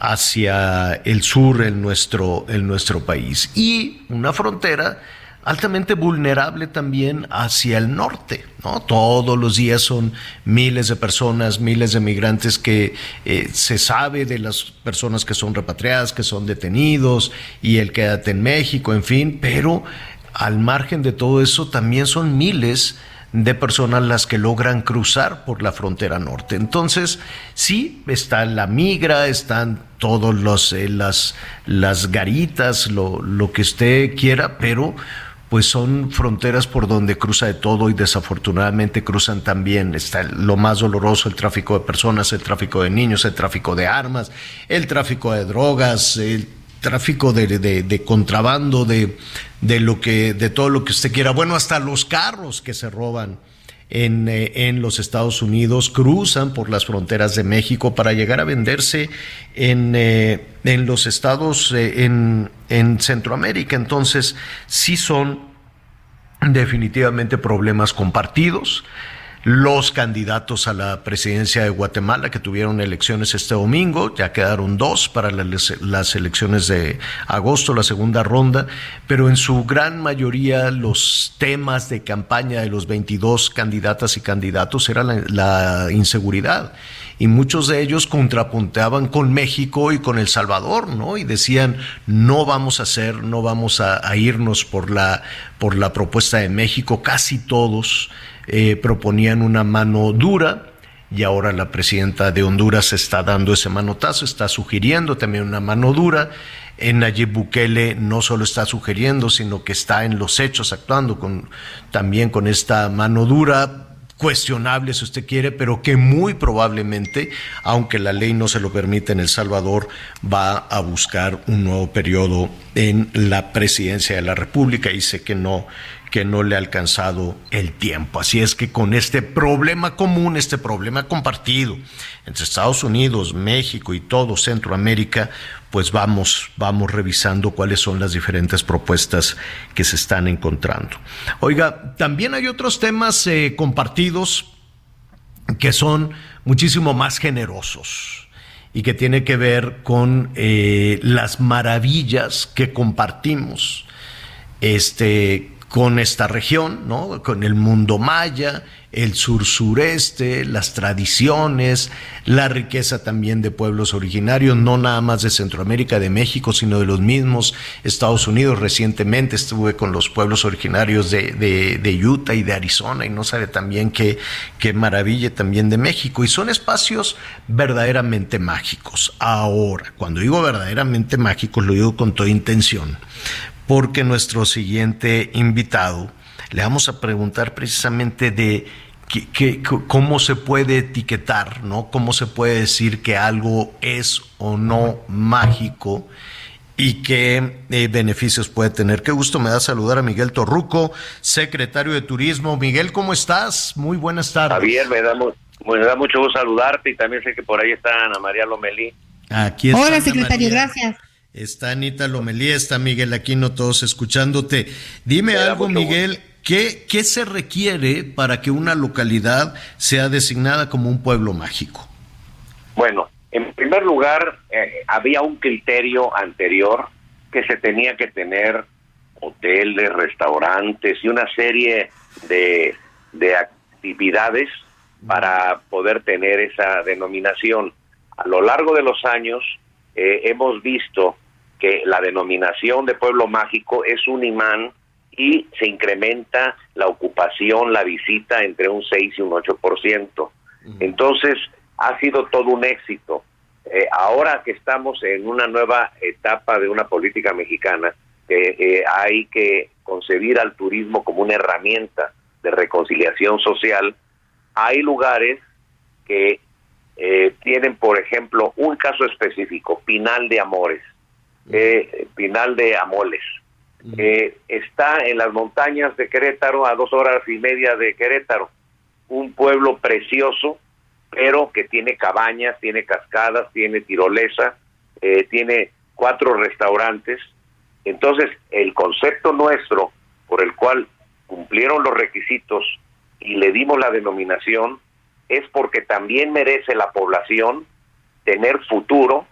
hacia el sur en nuestro, en nuestro país. Y una frontera altamente vulnerable también hacia el norte, ¿no? Todos los días son miles de personas, miles de migrantes que eh, se sabe de las personas que son repatriadas, que son detenidos y el quédate en México, en fin, pero al margen de todo eso también son miles de personas las que logran cruzar por la frontera norte. Entonces, sí, está la migra, están todos los eh, las, las garitas, lo, lo que usted quiera, pero pues son fronteras por donde cruza de todo y desafortunadamente cruzan también, está lo más doloroso, el tráfico de personas, el tráfico de niños, el tráfico de armas, el tráfico de drogas, el tráfico de, de, contrabando, de, de, lo que, de todo lo que usted quiera, bueno, hasta los carros que se roban en, eh, en, los Estados Unidos cruzan por las fronteras de México para llegar a venderse en, eh, en los estados eh, en, en Centroamérica. Entonces, sí son definitivamente problemas compartidos los candidatos a la presidencia de Guatemala que tuvieron elecciones este domingo, ya quedaron dos para las, elecciones de agosto, la segunda ronda, pero en su gran mayoría los temas de campaña de los 22 candidatas y candidatos eran la, inseguridad y muchos de ellos contrapunteaban con México y con El Salvador, ¿no? Y decían, no vamos a hacer, no vamos a, irnos por la, por la propuesta de México, casi todos eh, proponían una mano dura y ahora la presidenta de Honduras está dando ese manotazo, está sugiriendo también una mano dura. En Nayib Bukele no solo está sugiriendo, sino que está en los hechos actuando con, también con esta mano dura, cuestionable si usted quiere, pero que muy probablemente, aunque la ley no se lo permite en El Salvador, va a buscar un nuevo periodo en la presidencia de la República y sé que no que no le ha alcanzado el tiempo. Así es que con este problema común, este problema compartido entre Estados Unidos, México y todo Centroamérica, pues vamos, vamos revisando cuáles son las diferentes propuestas que se están encontrando. Oiga, también hay otros temas eh, compartidos que son muchísimo más generosos y que tiene que ver con eh, las maravillas que compartimos este con esta región, ¿no? con el mundo maya, el sur-sureste, las tradiciones, la riqueza también de pueblos originarios, no nada más de Centroamérica, de México, sino de los mismos Estados Unidos. Recientemente estuve con los pueblos originarios de, de, Utah y de Arizona y no sabe también qué, qué maravilla también de México. Y son espacios verdaderamente mágicos. Ahora, cuando digo verdaderamente mágicos, lo digo con toda intención porque nuestro siguiente invitado le vamos a preguntar precisamente de cómo se puede etiquetar, ¿no? Cómo se puede decir que algo es o no mágico y qué eh, beneficios puede tener. Qué gusto me da saludar a Miguel Torruco, secretario de Turismo. Miguel, ¿cómo estás? Muy buenas tardes. Javier, me da, me da mucho gusto saludarte y también sé que por ahí está Ana María Lomelí. Aquí está Hola, secretario, gracias. Está Anita Lomelí, está Miguel Aquino, todos escuchándote. Dime algo, Miguel, ¿qué, ¿qué se requiere para que una localidad sea designada como un pueblo mágico? Bueno, en primer lugar, eh, había un criterio anterior que se tenía que tener hoteles, restaurantes y una serie de, de actividades para poder tener esa denominación. A lo largo de los años eh, hemos visto que la denominación de pueblo mágico es un imán y se incrementa la ocupación, la visita entre un 6 y un 8%. Entonces, ha sido todo un éxito. Eh, ahora que estamos en una nueva etapa de una política mexicana, que eh, hay que concebir al turismo como una herramienta de reconciliación social, hay lugares que eh, tienen, por ejemplo, un caso específico, Pinal de Amores eh, Pinal de Amoles. Eh, está en las montañas de Querétaro, a dos horas y media de Querétaro, un pueblo precioso pero que tiene cabañas, tiene cascadas, tiene tirolesa, eh, tiene cuatro restaurantes. Entonces, el concepto nuestro por el cual cumplieron los requisitos y le dimos la denominación es porque también merece la población tener futuro,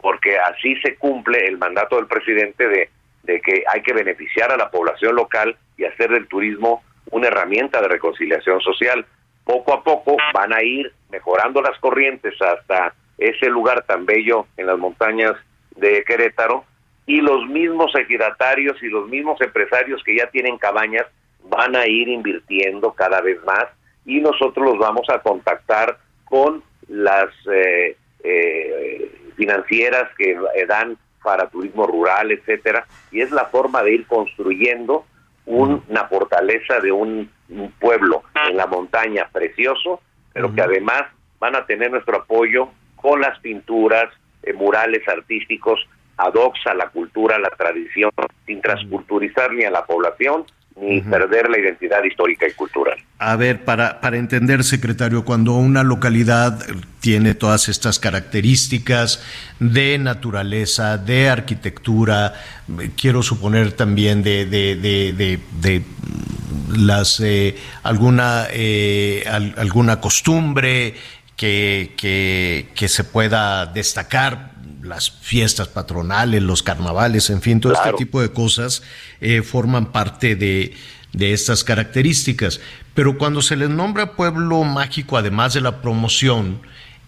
porque así se cumple el mandato del presidente de, que hay que beneficiar a la población local y hacer del turismo una herramienta de reconciliación social. Poco a poco van a ir mejorando las corrientes hasta ese lugar tan bello en las montañas de Querétaro y los mismos ejidatarios y los mismos empresarios que ya tienen cabañas van a ir invirtiendo cada vez más y nosotros los vamos a contactar con las eh, eh, financieras que dan para turismo rural, etcétera, y es la forma de ir construyendo una fortaleza de un, pueblo en la montaña precioso, pero que además van a tener nuestro apoyo con las pinturas, eh, murales artísticos ad a la cultura, a la tradición, sin transculturizar ni a la población, ni perder la identidad histórica y cultural. A ver, para, para entender, secretario, cuando una localidad tiene todas estas características de naturaleza, de arquitectura, quiero suponer también de, de, de, de, las eh, alguna eh, alguna costumbre que, que, que se pueda destacar las fiestas patronales, los carnavales, en fin, todo este tipo de cosas eh, forman parte de, estas características. Pero cuando se les nombra pueblo mágico, además de la promoción,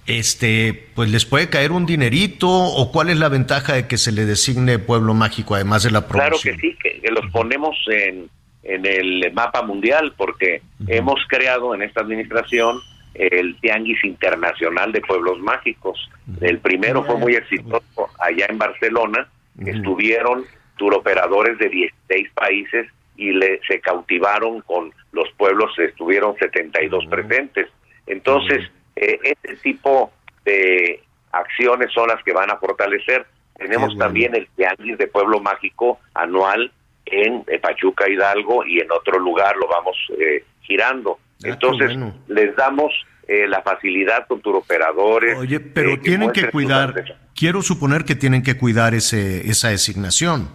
este, pues les puede caer un dinerito o cuál es la ventaja de que se le designe pueblo mágico además de la promoción. Claro que sí, que, los ponemos en, en, el mapa mundial porque hemos creado en esta administración el Tianguis Internacional de Pueblos Mágicos. El primero fue muy exitoso allá en Barcelona, estuvieron turoperadores de 16 países y le, se cautivaron con los pueblos, estuvieron 72 presentes. Entonces, eh, este tipo de acciones son las que van a fortalecer. Tenemos también el Tianguis de Pueblo Mágico anual en eh, Pachuca Hidalgo y en otro lugar lo vamos eh, girando. Ah, Entonces, les damos eh, la facilidad con turoperadores. Oye, pero eh, tienen que cuidar, quiero suponer que tienen que cuidar ese, esa designación,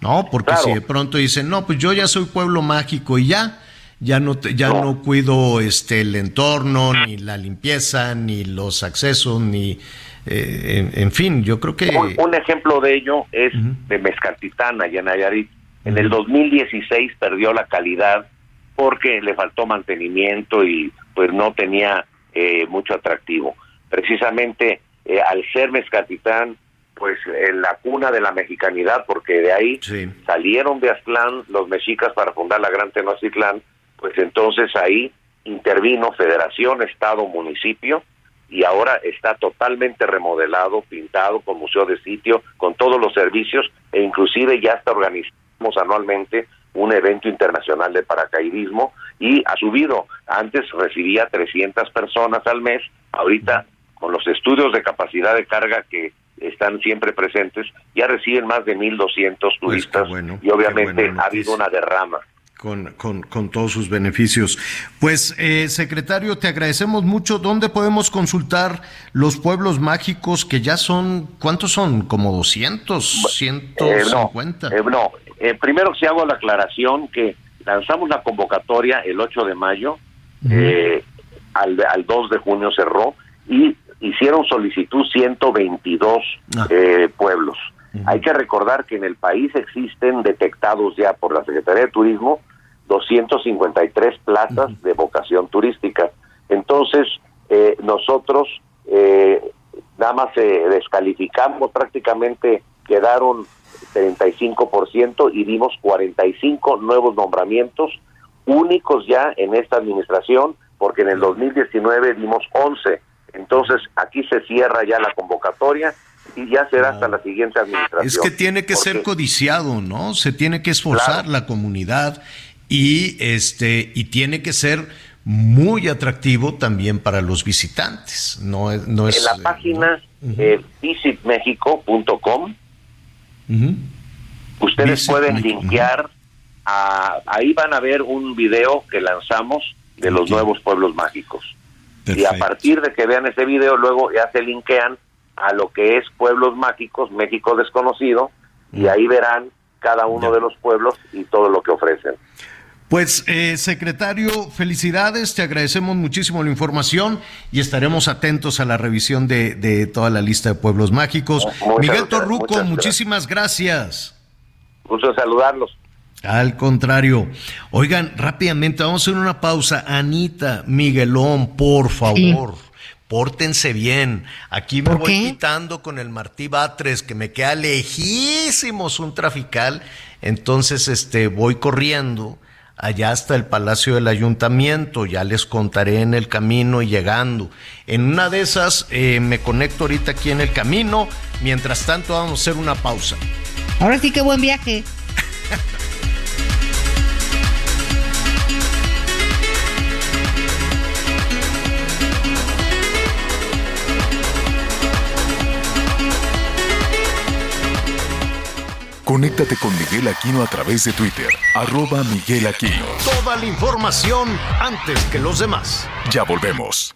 ¿no? Porque si de pronto dicen, no, pues yo ya soy pueblo mágico y ya, ya no, ya no. cuido este, el entorno, ni la limpieza, ni los accesos, ni... Eh, en, fin, yo creo que... Un, ejemplo de ello es de Mezcatitana y en Nayarit. En el 2016 perdió la calidad porque le faltó mantenimiento y pues no tenía eh, mucho atractivo. Precisamente eh, al ser Mezcatitán, pues en la cuna de la mexicanidad, porque de ahí salieron de Aztlán los mexicas para fundar la Gran Tenochtitlán, pues entonces ahí intervino Federación, Estado, Municipio, y ahora está totalmente remodelado, pintado, con museo de sitio, con todos los servicios, e inclusive ya está organizamos anualmente un evento internacional de paracaidismo y ha subido. Antes recibía 300 personas al mes, ahorita con los estudios de capacidad de carga que están siempre presentes, ya reciben más de 1.200 pues turistas y obviamente ha habido una derrama. Con, con, con, todos sus beneficios. Pues, eh, secretario, te agradecemos mucho. ¿Dónde podemos consultar los pueblos mágicos que ya son, ¿cuántos son? ¿Como 200? ¿150? Eh, no, eh, primero si hago la aclaración que lanzamos la convocatoria el 8 de mayo, eh, al, al 2 de junio cerró y hicieron solicitud 122 ah. eh, pueblos. Hay que recordar que en el país existen detectados ya por la Secretaría de Turismo 253 plazas de vocación turística. Entonces, eh, nosotros nada más descalificamos, prácticamente quedaron 35% y dimos 45 nuevos nombramientos únicos ya en esta administración, porque en el 2019 dimos 11. Entonces, aquí se cierra ya la convocatoria y ya será hasta la siguiente administración. Es que tiene que ser codiciado, ¿no? Se tiene que esforzar la comunidad y este y tiene que ser muy atractivo también para los visitantes. No, no es en la página eh, visitmexico.com Ustedes pueden linkear, ahí van a ver un video que lanzamos de los nuevos pueblos mágicos. Y a partir de que vean ese video, luego ya se linkean a lo que es Pueblos Mágicos, México Desconocido, y ahí verán cada uno de los pueblos y todo lo que ofrecen. Pues, eh, secretario, felicidades, te agradecemos muchísimo la información y estaremos atentos a la revisión de, toda la lista de pueblos mágicos. Miguel Torruco, muchísimas gracias. Gusto saludarlos. Al contrario. Oigan, rápidamente, vamos a hacer una pausa. Anita, Miguelón, por favor. Pórtense bien. Aquí me voy quitando con el Martí Batres, que me queda lejísimos un trafical. Entonces, este, voy corriendo allá hasta el Palacio del Ayuntamiento, ya les contaré en el camino y llegando. En una de esas eh, me conecto ahorita aquí en el camino, mientras tanto vamos a hacer una pausa. Ahora sí que buen viaje. Conéctate con Miguel Aquino a través de Twitter, arroba Miguel Aquino. Toda la información antes que los demás. Ya volvemos.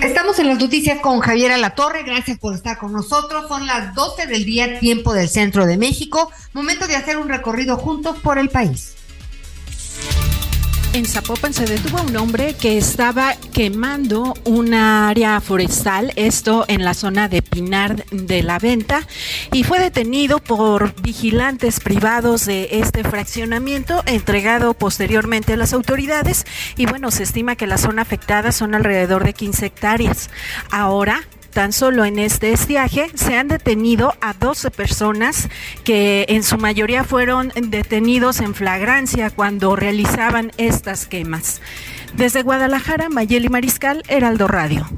Estamos en las noticias con Javier Alatorre. Gracias por estar con nosotros. Son las 12 del día, tiempo del centro de México. Momento de hacer un recorrido juntos por el país. En Zapopan se detuvo un hombre que estaba quemando un área forestal, esto en la zona de Pinar de la Venta, y fue detenido por vigilantes privados de este fraccionamiento, entregado posteriormente a las autoridades, y bueno, se estima que la zona afectada son alrededor de 15 hectáreas. Ahora Tan solo en este estiaje se han detenido a 12 personas que en su mayoría fueron detenidos en flagrancia cuando realizaban estas quemas. Desde Guadalajara, Mayeli Mariscal, Heraldo Radio.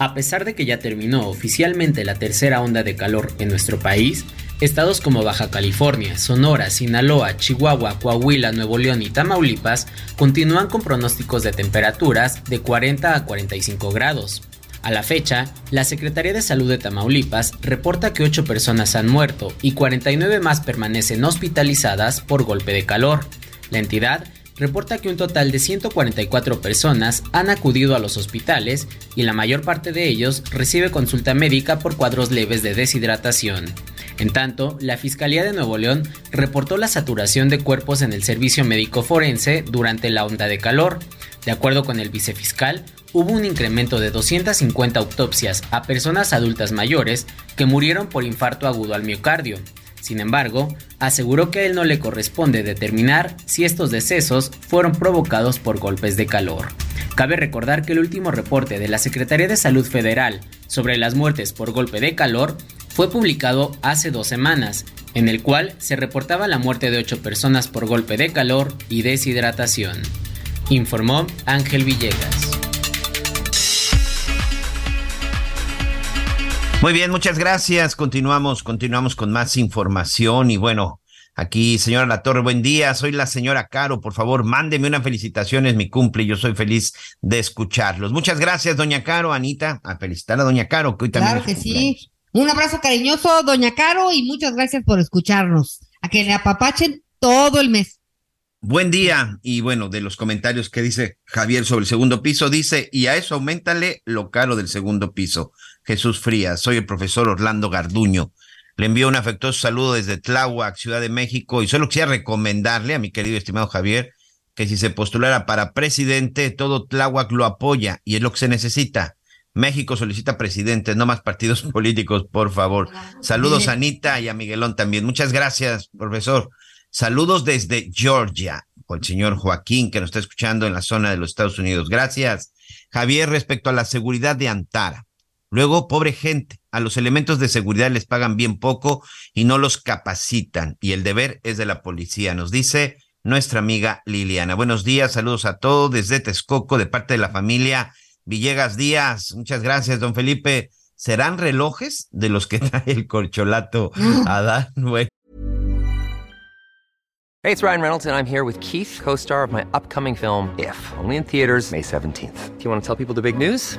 A pesar de que ya terminó oficialmente la tercera onda de calor en nuestro país, estados como Baja California, Sonora, Sinaloa, Chihuahua, Coahuila, Nuevo León y Tamaulipas continúan con pronósticos de temperaturas de 40 a 45 grados. A la fecha, la Secretaría de Salud de Tamaulipas reporta que 8 personas han muerto y 49 más permanecen hospitalizadas por golpe de calor. La entidad reporta que un total de 144 personas han acudido a los hospitales y la mayor parte de ellos recibe consulta médica por cuadros leves de deshidratación. En tanto, la Fiscalía de Nuevo León reportó la saturación de cuerpos en el servicio médico forense durante la onda de calor. De acuerdo con el vicefiscal, hubo un incremento de 250 autopsias a personas adultas mayores que murieron por infarto agudo al miocardio. Sin embargo, aseguró que a él no le corresponde determinar si estos decesos fueron provocados por golpes de calor. Cabe recordar que el último reporte de la Secretaría de Salud Federal sobre las muertes por golpe de calor fue publicado hace dos semanas, en el cual se reportaba la muerte de ocho personas por golpe de calor y deshidratación. Informó Ángel Villegas. Muy bien, muchas gracias. Continuamos, continuamos con más información y bueno, aquí, señora La Torre, buen día. Soy la señora Caro. Por favor, mándeme una felicitación, es mi cumple. Yo soy feliz de escucharlos. Muchas gracias, doña Caro, Anita. A felicitar a doña Caro, que hoy también. Claro que sí. Un abrazo cariñoso, doña Caro, y muchas gracias por escucharnos. A que le apapachen todo el mes. Buen día. Y bueno, de los comentarios que dice Javier sobre el segundo piso, dice, y a eso aumentale lo caro del segundo piso. Jesús Frías, soy el profesor Orlando Garduño. Le envío un afectuoso saludo desde Tláhuac, Ciudad de México, y solo quisiera recomendarle a mi querido estimado Javier que si se postulara para presidente, todo Tláhuac lo apoya y es lo que se necesita. México solicita presidente, no más partidos políticos, por favor. Saludos a Anita y a Miguelón también. Muchas gracias, profesor. Saludos desde Georgia, con el señor Joaquín, que nos está escuchando en la zona de los Estados Unidos. Gracias. Javier, respecto a la seguridad de Antara. Luego, pobre gente, a los elementos de seguridad les pagan bien poco y no los capacitan. Y el deber es de la policía, nos dice nuestra amiga Liliana. Buenos días, saludos a todos desde Texcoco, de parte de la familia Villegas Díaz. Muchas gracias, don Felipe. ¿Serán relojes de los que trae el corcholato Adán? Hey, it's Ryan Reynolds, and I'm here with Keith, co star of my upcoming film, If, only in theaters, May 17th. Do you want to tell people the big news?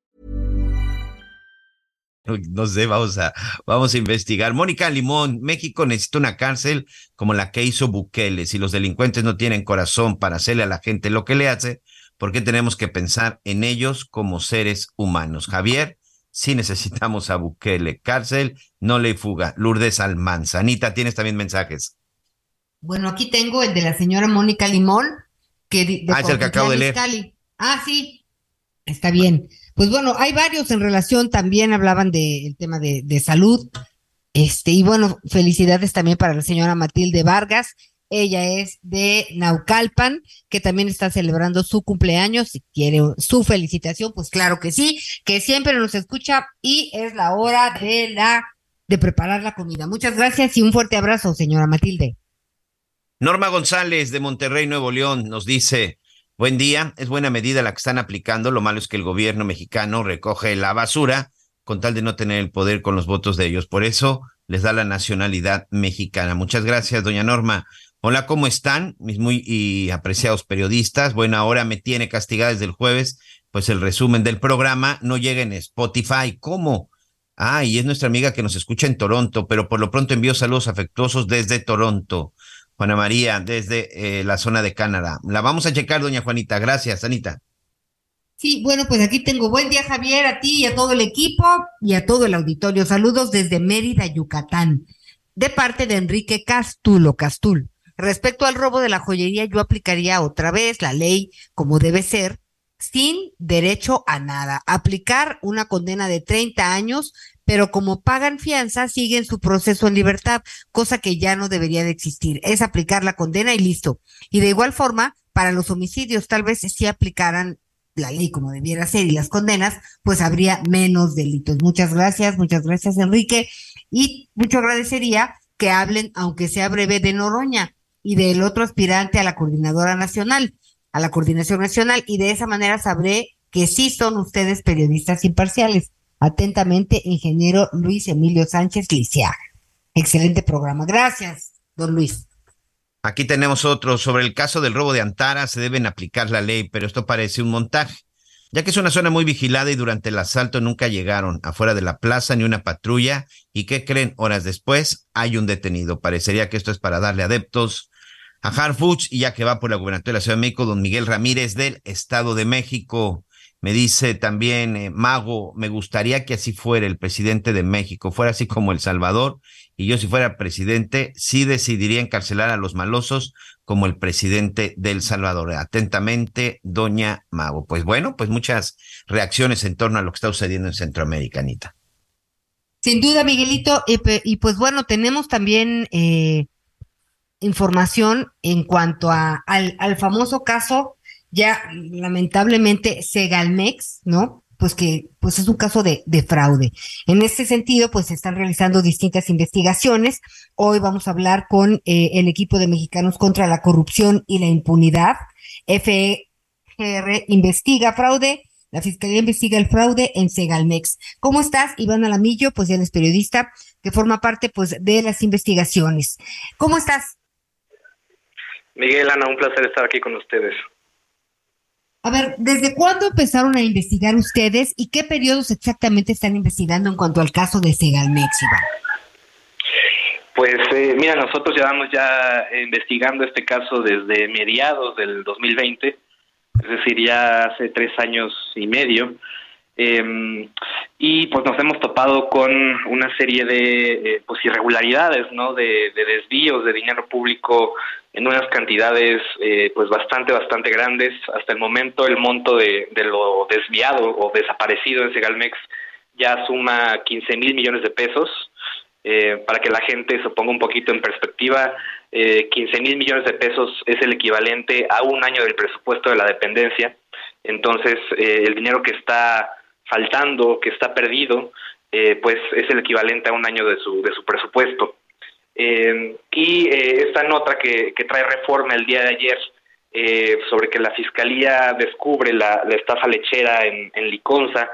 No sé, vamos a, vamos a investigar. Mónica Limón, México necesita una cárcel como la que hizo Bukele. Si los delincuentes no tienen corazón para hacerle a la gente lo que le hace, ¿por qué tenemos que pensar en ellos como seres humanos? Javier, sí necesitamos a Bukele. Cárcel, no le fuga. Lourdes Almanza. Anita, tienes también mensajes. Bueno, aquí tengo el de la señora Mónica Limón. Que ah, es el que acabo de leer. Cali. Ah, sí. Está bien. Pues bueno, hay varios en relación, también hablaban del tema de, de, salud. Este, y bueno, felicidades también para la señora Matilde Vargas. Ella es de Naucalpan, que también está celebrando su cumpleaños. Si quiere su felicitación, pues claro que sí, que siempre nos escucha y es la hora de la de preparar la comida. Muchas gracias y un fuerte abrazo, señora Matilde. Norma González de Monterrey, Nuevo León, nos dice, Buen día, es buena medida la que están aplicando, lo malo es que el gobierno mexicano recoge la basura con tal de no tener el poder con los votos de ellos. Por eso les da la nacionalidad mexicana. Muchas gracias, doña Norma. Hola, ¿cómo están? Mis muy y apreciados periodistas. Buena hora me tiene castigada desde el jueves, pues el resumen del programa no llega en Spotify. ¿Cómo? Ah, y es nuestra amiga que nos escucha en Toronto, pero por lo pronto envío saludos afectuosos desde Toronto. Juana María, desde eh, la zona de Canadá. La vamos a checar, doña Juanita. Gracias, Anita. Sí, bueno, pues aquí tengo buen día, Javier, a ti y a todo el equipo y a todo el auditorio. Saludos desde Mérida, Yucatán, de parte de Enrique Castulo, Castul. Respecto al robo de la joyería, yo aplicaría otra vez la ley como debe ser, sin derecho a nada. Aplicar una condena de 30 años pero como pagan fianza, siguen su proceso en libertad, cosa que ya no debería de existir. Es aplicar la condena y listo. Y de igual forma, para los homicidios, tal vez si aplicaran la ley como debiera ser y las condenas, pues habría menos delitos. Muchas gracias, muchas gracias, Enrique. Y mucho agradecería que hablen, aunque sea breve, de Noroña y del otro aspirante a la coordinadora nacional, a la coordinación nacional, y de esa manera sabré que sí son ustedes periodistas imparciales. Atentamente, ingeniero Luis Emilio Sánchez Lisiaga. Excelente programa. Gracias, don Luis. Aquí tenemos otro. Sobre el caso del robo de Antara, se deben aplicar la ley, pero esto parece un montaje, ya que es una zona muy vigilada y durante el asalto nunca llegaron afuera de la plaza ni una patrulla. ¿Y qué creen? Horas después hay un detenido. Parecería que esto es para darle adeptos a Harfuch y ya que va por la gubernatura de la Ciudad de México, don Miguel Ramírez del Estado de México. Me dice también eh, Mago, me gustaría que así fuera el presidente de México, fuera así como El Salvador, y yo si fuera presidente, sí decidiría encarcelar a los malosos como el presidente del Salvador. Atentamente, doña Mago. Pues bueno, pues muchas reacciones en torno a lo que está sucediendo en Centroamérica, Anita. Sin duda, Miguelito, y, pues bueno, tenemos también eh, información en cuanto a, al famoso caso ya lamentablemente Segalmex, ¿no? Pues que pues es un caso de, de, fraude. En este sentido, pues se están realizando distintas investigaciones. Hoy vamos a hablar con eh, el equipo de mexicanos contra la corrupción y la impunidad. FGR investiga fraude. La Fiscalía investiga el fraude en Segalmex. ¿Cómo estás, Iván Alamillo? Pues ya eres periodista que forma parte pues de las investigaciones. ¿Cómo estás? Miguel, Ana, un placer estar aquí con ustedes. A ver, ¿desde cuándo empezaron a investigar ustedes y qué periodos exactamente están investigando en cuanto al caso de Segalmex, Iván? Pues eh, mira, nosotros llevamos ya investigando este caso desde mediados del 2020, es decir, ya hace tres años y medio. Eh, y pues nos hemos topado con una serie de eh, pues irregularidades, ¿no? De, de, desvíos de dinero público en unas cantidades eh, pues bastante, bastante grandes. Hasta el momento el monto de, de lo desviado o desaparecido en Segalmex ya suma 15 mil millones de pesos. Eh, para que la gente se ponga un poquito en perspectiva, eh, 15 mil millones de pesos es el equivalente a un año del presupuesto de la dependencia. Entonces, eh, el dinero que está faltando, que está perdido, eh, pues es el equivalente a un año de su, de su presupuesto. Eh, y eh, esta nota que, que, trae reforma el día de ayer sobre que la Fiscalía descubre la, estafa lechera en, en Liconza,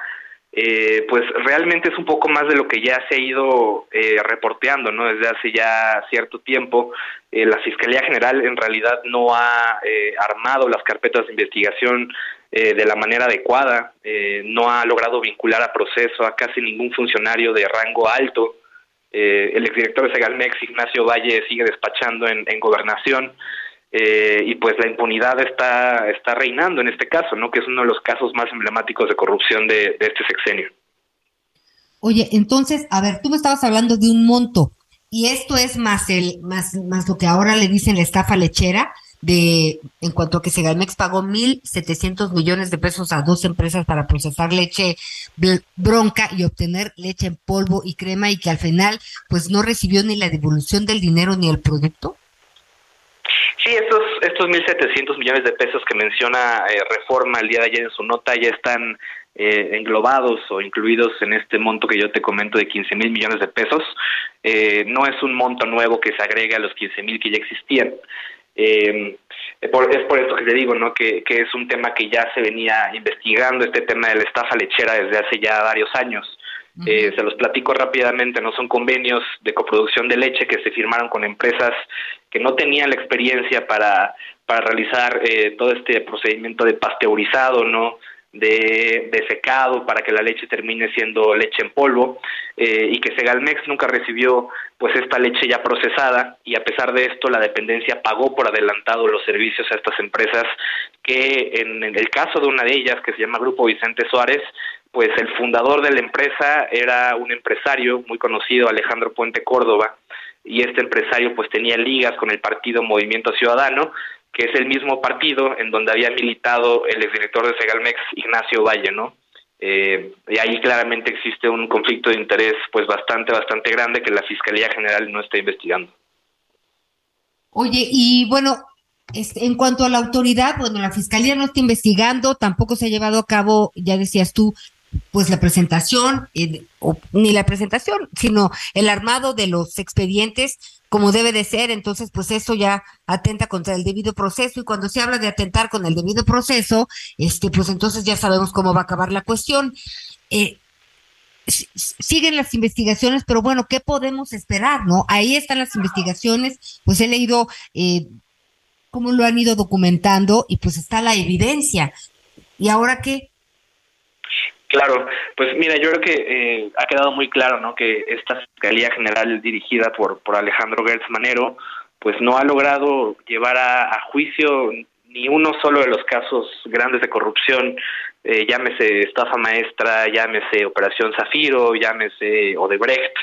pues realmente es un poco más de lo que ya se ha ido reporteando, ¿no? Desde hace ya cierto tiempo, la Fiscalía General en realidad no ha armado las carpetas de investigación eh, de la manera adecuada, eh, no ha logrado vincular a proceso a casi ningún funcionario de rango alto. Eh, el exdirector de Segalmex, Ignacio Valle, sigue despachando en, gobernación. Eh, y pues la impunidad está, está reinando en este caso, ¿no? Que es uno de los casos más emblemáticos de corrupción de, de este sexenio. Oye, entonces, a ver, tú me estabas hablando de un monto, y esto es más el, más, más lo que ahora le dicen la estafa lechera, de, en cuanto a que Segalmex pagó 1.700 millones de pesos a dos empresas para procesar leche bronca y obtener leche en polvo y crema y que al final pues no recibió ni la devolución del dinero ni el producto? Sí, estos, estos 1.700 millones de pesos que menciona eh, Reforma el día de ayer en su nota ya están eh, englobados o incluidos en este monto que yo te comento de 15 mil millones de pesos. Eh, no es un monto nuevo que se agrega a los 15 mil que ya existían. Eh, por, es por esto que te digo, ¿no? Que, que es un tema que ya se venía investigando, este tema de la estafa lechera desde hace ya varios años. Eh, se los platico rápidamente, no son convenios de coproducción de leche que se firmaron con empresas que no tenían la experiencia para, para realizar eh, todo este procedimiento de pasteurizado, ¿no? De, secado para que la leche termine siendo leche en polvo eh, y que Segalmex nunca recibió pues esta leche ya procesada y a pesar de esto la dependencia pagó por adelantado los servicios a estas empresas que en, en el caso de una de ellas que se llama Grupo Vicente Suárez pues el fundador de la empresa era un empresario muy conocido, Alejandro Puente Córdoba, y este empresario pues tenía ligas con el partido Movimiento Ciudadano, que es el mismo partido en donde había militado el exdirector de Segalmex, Ignacio Valle, ¿no? Eh, y ahí claramente existe un conflicto de interés pues bastante, bastante grande que la Fiscalía General no está investigando. Oye, y bueno, este, en cuanto a la autoridad, bueno, la Fiscalía no está investigando, tampoco se ha llevado a cabo, ya decías tú, pues la presentación, ni la presentación, sino el armado de los expedientes como debe de ser, entonces pues eso ya atenta contra el debido proceso y cuando se habla de atentar con el debido proceso, este pues entonces ya sabemos cómo va a acabar la cuestión. Eh, siguen las investigaciones, pero bueno, ¿qué podemos esperar, no? Ahí están las investigaciones, pues he leído eh, cómo lo han ido documentando y pues está la evidencia. ¿Y ahora qué? Claro, pues mira, yo creo que eh, ha quedado muy claro, ¿no? Que esta Fiscalía General dirigida por, por Alejandro Gertz Manero, pues no ha logrado llevar a, a juicio ni uno solo de los casos grandes de corrupción, eh, llámese estafa maestra, llámese Operación Zafiro, llámese Odebrecht,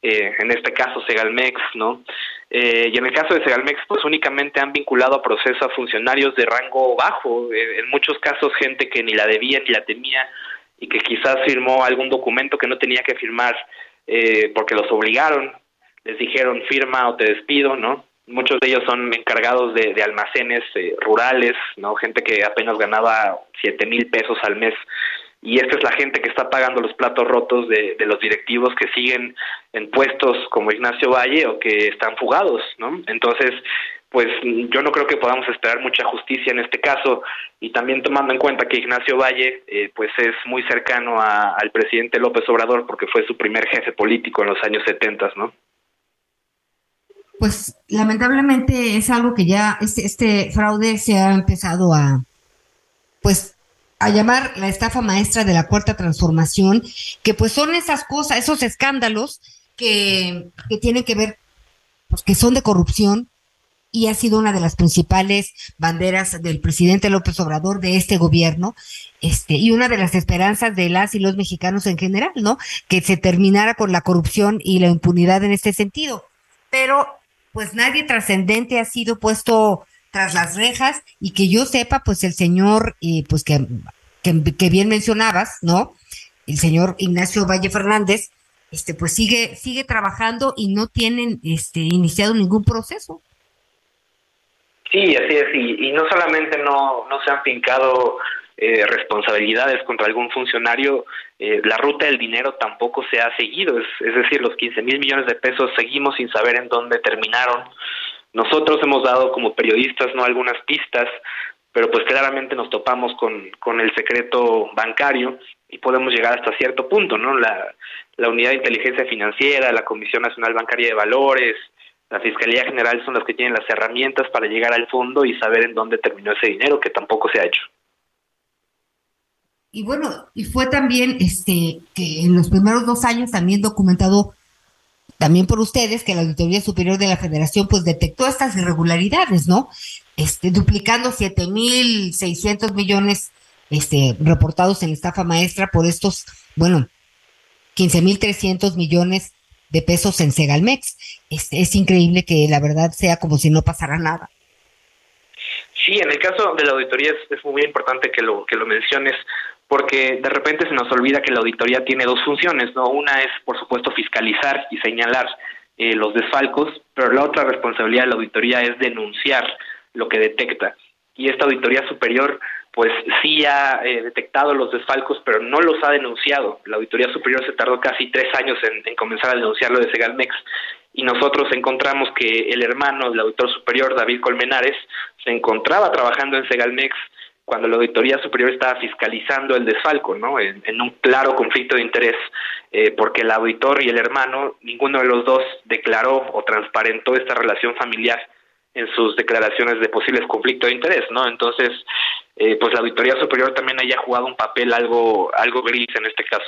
eh, en este caso Segalmex, ¿no? Eh, y en el caso de Segalmex, pues únicamente han vinculado a proceso a funcionarios de rango bajo, eh, en muchos casos gente que ni la debía ni la temía, y que quizás firmó algún documento que no tenía que firmar eh, porque los obligaron, les dijeron firma o te despido, ¿no? Muchos de ellos son encargados de, almacenes eh, rurales, ¿no? Gente que apenas ganaba siete mil pesos al mes. Y esta es la gente que está pagando los platos rotos de, de los directivos que siguen en puestos como Ignacio Valle o que están fugados, ¿no? Entonces, pues yo no creo que podamos esperar mucha justicia en este caso y también tomando en cuenta que Ignacio Valle eh, pues es muy cercano a, al presidente López Obrador porque fue su primer jefe político en los años 70, ¿no? Pues lamentablemente es algo que ya este, este fraude se ha empezado a pues a llamar la estafa maestra de la cuarta transformación, que pues son esas cosas, esos escándalos que, que tienen que ver, pues que son de corrupción, y ha sido una de las principales banderas del presidente López Obrador de este gobierno, este, y una de las esperanzas de las y los mexicanos en general, ¿no? Que se terminara con la corrupción y la impunidad en este sentido. Pero, pues nadie trascendente ha sido puesto tras las rejas y que yo sepa, pues el señor, eh, pues que, que, que bien mencionabas, ¿no? El señor Ignacio Valle Fernández, este, pues sigue, sigue trabajando y no tienen, este, iniciado ningún proceso. Sí, así es, y, no solamente no, no se han fincado eh, responsabilidades contra algún funcionario, eh, la ruta del dinero tampoco se ha seguido, es, es decir, los 15 mil millones de pesos seguimos sin saber en dónde terminaron. Nosotros hemos dado como periodistas no algunas pistas, pero pues claramente nos topamos con, con el secreto bancario y podemos llegar hasta cierto punto, ¿no? La, la Unidad de Inteligencia Financiera, la Comisión Nacional Bancaria de Valores, la Fiscalía General son las que tienen las herramientas para llegar al fondo y saber en dónde terminó ese dinero, que tampoco se ha hecho. Y bueno, y fue también este que en los primeros dos años también documentado también por ustedes que la Auditoría Superior de la Federación pues detectó estas irregularidades, ¿no? Este duplicando 7600 millones este reportados en estafa maestra por estos, bueno, 15300 millones de pesos en Segalmex. Este, es increíble que la verdad sea como si no pasara nada. Sí, en el caso de la auditoría es, es, muy importante que lo que lo menciones porque de repente se nos olvida que la auditoría tiene dos funciones, ¿no? Una es, por supuesto, fiscalizar y señalar eh, los desfalcos, pero la otra responsabilidad de la auditoría es denunciar lo que detecta. Y esta auditoría superior, pues sí ha eh, detectado los desfalcos, pero no los ha denunciado. La auditoría superior se tardó casi tres años en, en comenzar a denunciar lo de Segalmex y nosotros encontramos que el hermano del auditor superior, David Colmenares, se encontraba trabajando en Segalmex cuando la Auditoría Superior estaba fiscalizando el desfalco, ¿no? En, en un claro conflicto de interés, eh, porque el auditor y el hermano, ninguno de los dos declaró o transparentó esta relación familiar en sus declaraciones de posibles conflictos de interés, ¿no? Entonces, eh, pues la Auditoría Superior también haya jugado un papel algo, algo gris en este caso.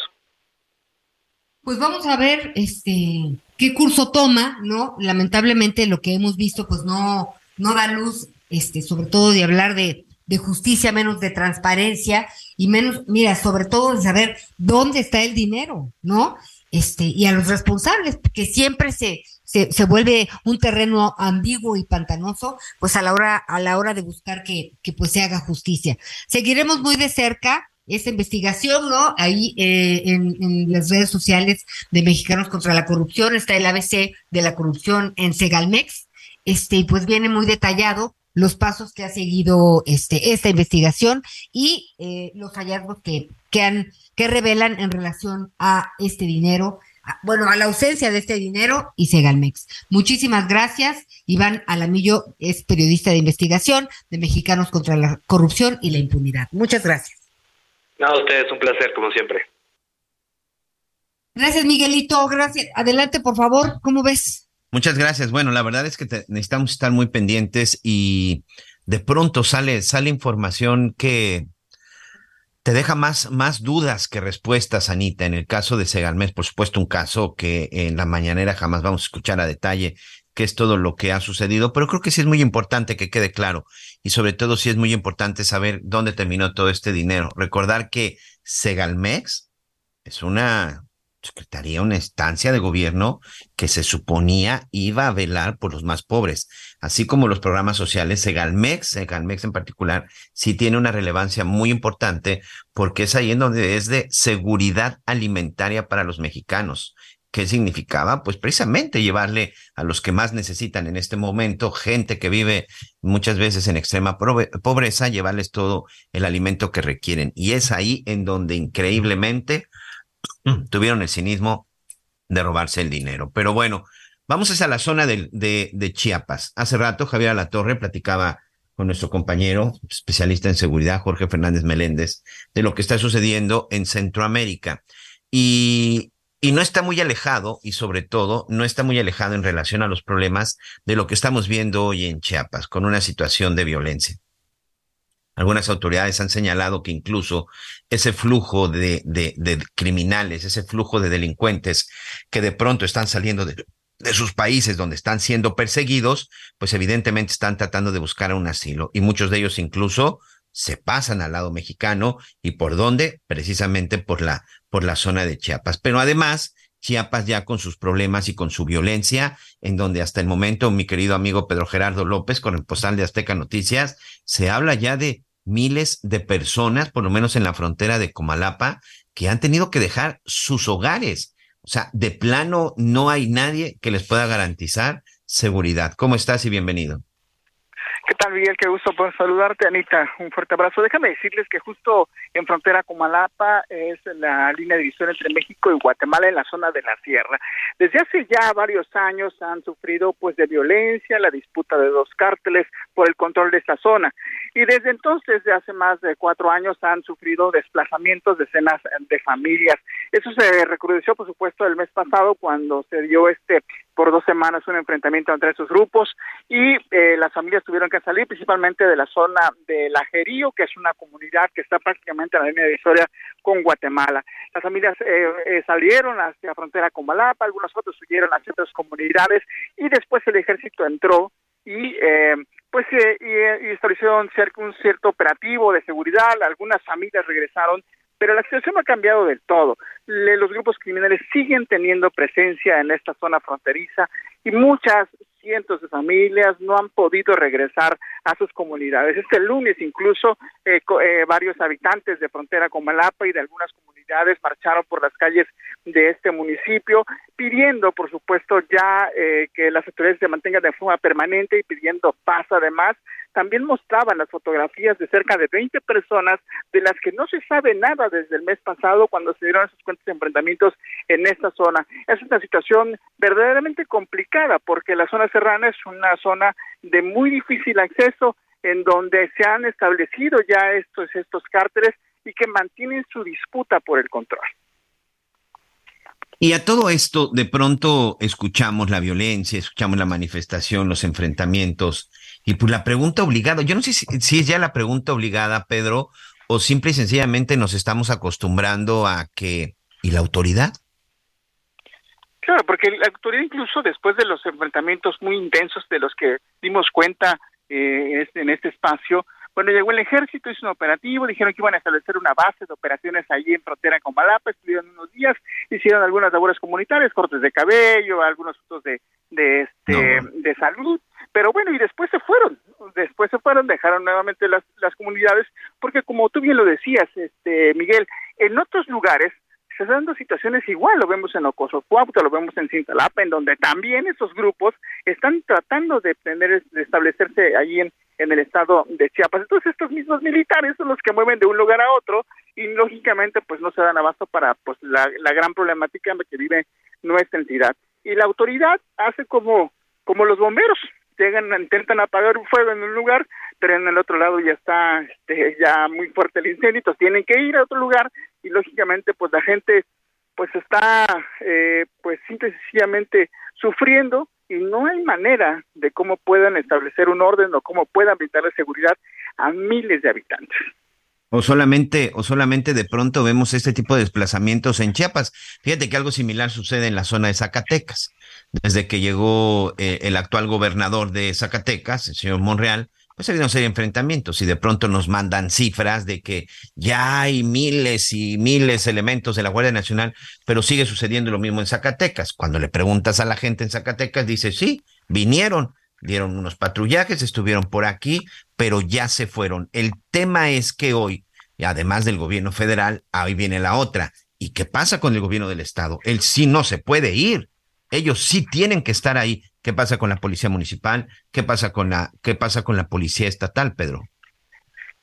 Pues vamos a ver, este, qué curso toma, ¿no? Lamentablemente lo que hemos visto, pues no, no da luz, este, sobre todo de hablar de de justicia, menos de transparencia y menos, mira, sobre todo de saber dónde está el dinero, ¿no? Este, y a los responsables, que siempre se, se, vuelve un terreno ambiguo y pantanoso, pues a la hora, a la hora de buscar que, que pues se haga justicia. Seguiremos muy de cerca esta investigación, ¿no? Ahí eh, en, las redes sociales de Mexicanos contra la Corrupción está el ABC de la corrupción en Segalmex, este, y pues viene muy detallado los pasos que ha seguido este, esta investigación y eh, los hallazgos que, que, han, que revelan en relación a este dinero, bueno, a la ausencia de este dinero y Segalmex. Muchísimas gracias. Iván Alamillo es periodista de investigación de Mexicanos contra la Corrupción y la Impunidad. Muchas gracias. No, a ustedes un placer, como siempre. Gracias, Miguelito. Gracias. Adelante, por favor. ¿Cómo ves? Muchas gracias. Bueno, la verdad es que te, necesitamos estar muy pendientes y de pronto sale, sale información que te deja más, más dudas que respuestas, Anita. En el caso de Segalmés, por supuesto, un caso que en la mañanera jamás vamos a escuchar a detalle qué es todo lo que ha sucedido, pero creo que sí es muy importante que quede claro y sobre todo sí es muy importante saber dónde terminó todo este dinero. Recordar que Segalmex es una secretaría, una instancia de gobierno que se suponía iba a velar por los más pobres, así como los programas sociales, Segalmex, Segalmex en particular, sí tiene una relevancia muy importante porque es ahí en donde es de seguridad alimentaria para los mexicanos. ¿Qué significaba? Pues precisamente llevarle a los que más necesitan en este momento, gente que vive muchas veces en extrema pobreza, llevarles todo el alimento que requieren. Y es ahí en donde increíblemente tuvieron el cinismo de robarse el dinero. Pero bueno, vamos hacia la zona de, de, de Chiapas. Hace rato Javier Alatorre platicaba con nuestro compañero especialista en seguridad, Jorge Fernández Meléndez, de lo que está sucediendo en Centroamérica. Y, y no está muy alejado, y sobre todo, no está muy alejado en relación a los problemas de lo que estamos viendo hoy en Chiapas, con una situación de violencia. Algunas autoridades han señalado que incluso ese flujo de, criminales, ese flujo de delincuentes que de pronto están saliendo de, de sus países donde están siendo perseguidos, pues evidentemente están tratando de buscar un asilo. Y muchos de ellos incluso se pasan al lado mexicano. Y por dónde precisamente por la por la zona de Chiapas. Pero además Chiapas ya con sus problemas y con su violencia, en donde hasta el momento mi querido amigo Pedro Gerardo López, con el postal de Azteca Noticias, se habla ya de miles de personas, por lo menos en la frontera de Comalapa, que han tenido que dejar sus hogares. O sea, de plano no hay nadie que les pueda garantizar seguridad. ¿Cómo estás y bienvenido? ¿Qué tal? Miguel? Qué gusto por saludarte, Anita. Un fuerte abrazo. Déjame decirles que justo en frontera con Malapa es la línea de división entre México y Guatemala en la zona de la sierra. Desde hace ya varios años han sufrido pues de violencia, la disputa de dos cárteles por el control de esta zona. Y desde entonces, de hace más de cuatro años, han sufrido desplazamientos de decenas de familias. Eso se recrudeció, por supuesto, el mes pasado cuando se dio este por dos semanas un enfrentamiento entre esos grupos y eh, las familias tuvieron que salir principalmente de la zona de Lajerío, que es una comunidad que está prácticamente en la línea de historia con Guatemala. Las familias eh, eh, salieron hacia la frontera con Malapa, algunos otros huyeron hacia otras comunidades y después el ejército entró y pues y, establecieron un cierto operativo de seguridad, algunas familias regresaron pero la situación no ha cambiado del todo. los grupos criminales siguen teniendo presencia en esta zona fronteriza y muchas cientos de familias no han podido regresar a sus comunidades. Este lunes incluso eh, eh, varios habitantes de frontera con Malapa y de algunas comunidades marcharon por las calles de este municipio pidiendo, por supuesto, ya eh, que las autoridades se mantengan de forma permanente y pidiendo paz además también mostraban las fotografías de cerca de 20 personas de las que no se sabe nada desde el mes pasado cuando se dieron esos cuentos de enfrentamientos en esta zona. Es una situación verdaderamente complicada porque la zona serrana es una zona de muy difícil acceso en donde se han establecido ya estos, estos cárteles y que mantienen su disputa por el control. Y a todo esto, de pronto escuchamos la violencia, escuchamos la manifestación, los enfrentamientos. Y pues la pregunta obligada, yo no sé si, es ya la pregunta obligada, Pedro, o simple y sencillamente nos estamos acostumbrando a que... ¿Y la autoridad? Claro, porque la autoridad incluso después de los enfrentamientos muy intensos de los que dimos cuenta eh, en este espacio, bueno, llegó el ejército, hizo un operativo, dijeron que iban a establecer una base de operaciones allí en frontera con Malapa, estuvieron unos días, hicieron algunas labores comunitarias, cortes de cabello, algunos asuntos de, de, este, de salud, pero bueno, y después se fueron, después se fueron, dejaron nuevamente las, las comunidades, porque como tú bien lo decías, este Miguel, en otros lugares se están dando situaciones igual, lo vemos en Ocoso Cuauhtémoc, lo vemos en Cintalapa, en donde también esos grupos están tratando de tener, de establecerse allí en, en el estado de Chiapas. Entonces estos mismos militares son los que mueven de un lugar a otro y lógicamente pues no se dan abasto para pues la, gran problemática en la que vive nuestra entidad. Y la autoridad hace como, como los bomberos, llegan, intentan apagar un fuego en un lugar, pero en el otro lado ya está este, ya muy fuerte el incendio, entonces tienen que ir a otro lugar y lógicamente pues la gente pues está eh, pues simple sencillamente sufriendo y no hay manera de cómo puedan establecer un orden o cómo puedan brindarle seguridad a miles de habitantes. O solamente, o solamente de pronto vemos este tipo de desplazamientos en Chiapas. Fíjate que algo similar sucede en la zona de Zacatecas. Desde que llegó eh, el actual gobernador de Zacatecas, el señor Monreal, pues ha habido una serie enfrentamientos y de pronto nos mandan cifras de que ya hay miles y miles de elementos de la Guardia Nacional, pero sigue sucediendo lo mismo en Zacatecas. Cuando le preguntas a la gente en Zacatecas, dice, sí, vinieron, dieron unos patrullajes, estuvieron por aquí, pero ya se fueron. El tema es que hoy, además del gobierno federal, ahí viene la otra. ¿Y qué pasa con el gobierno del estado? Él sí no se puede ir. Ellos sí tienen que estar ahí. ¿Qué pasa con la policía municipal? ¿Qué pasa con la, qué pasa con la policía estatal, Pedro?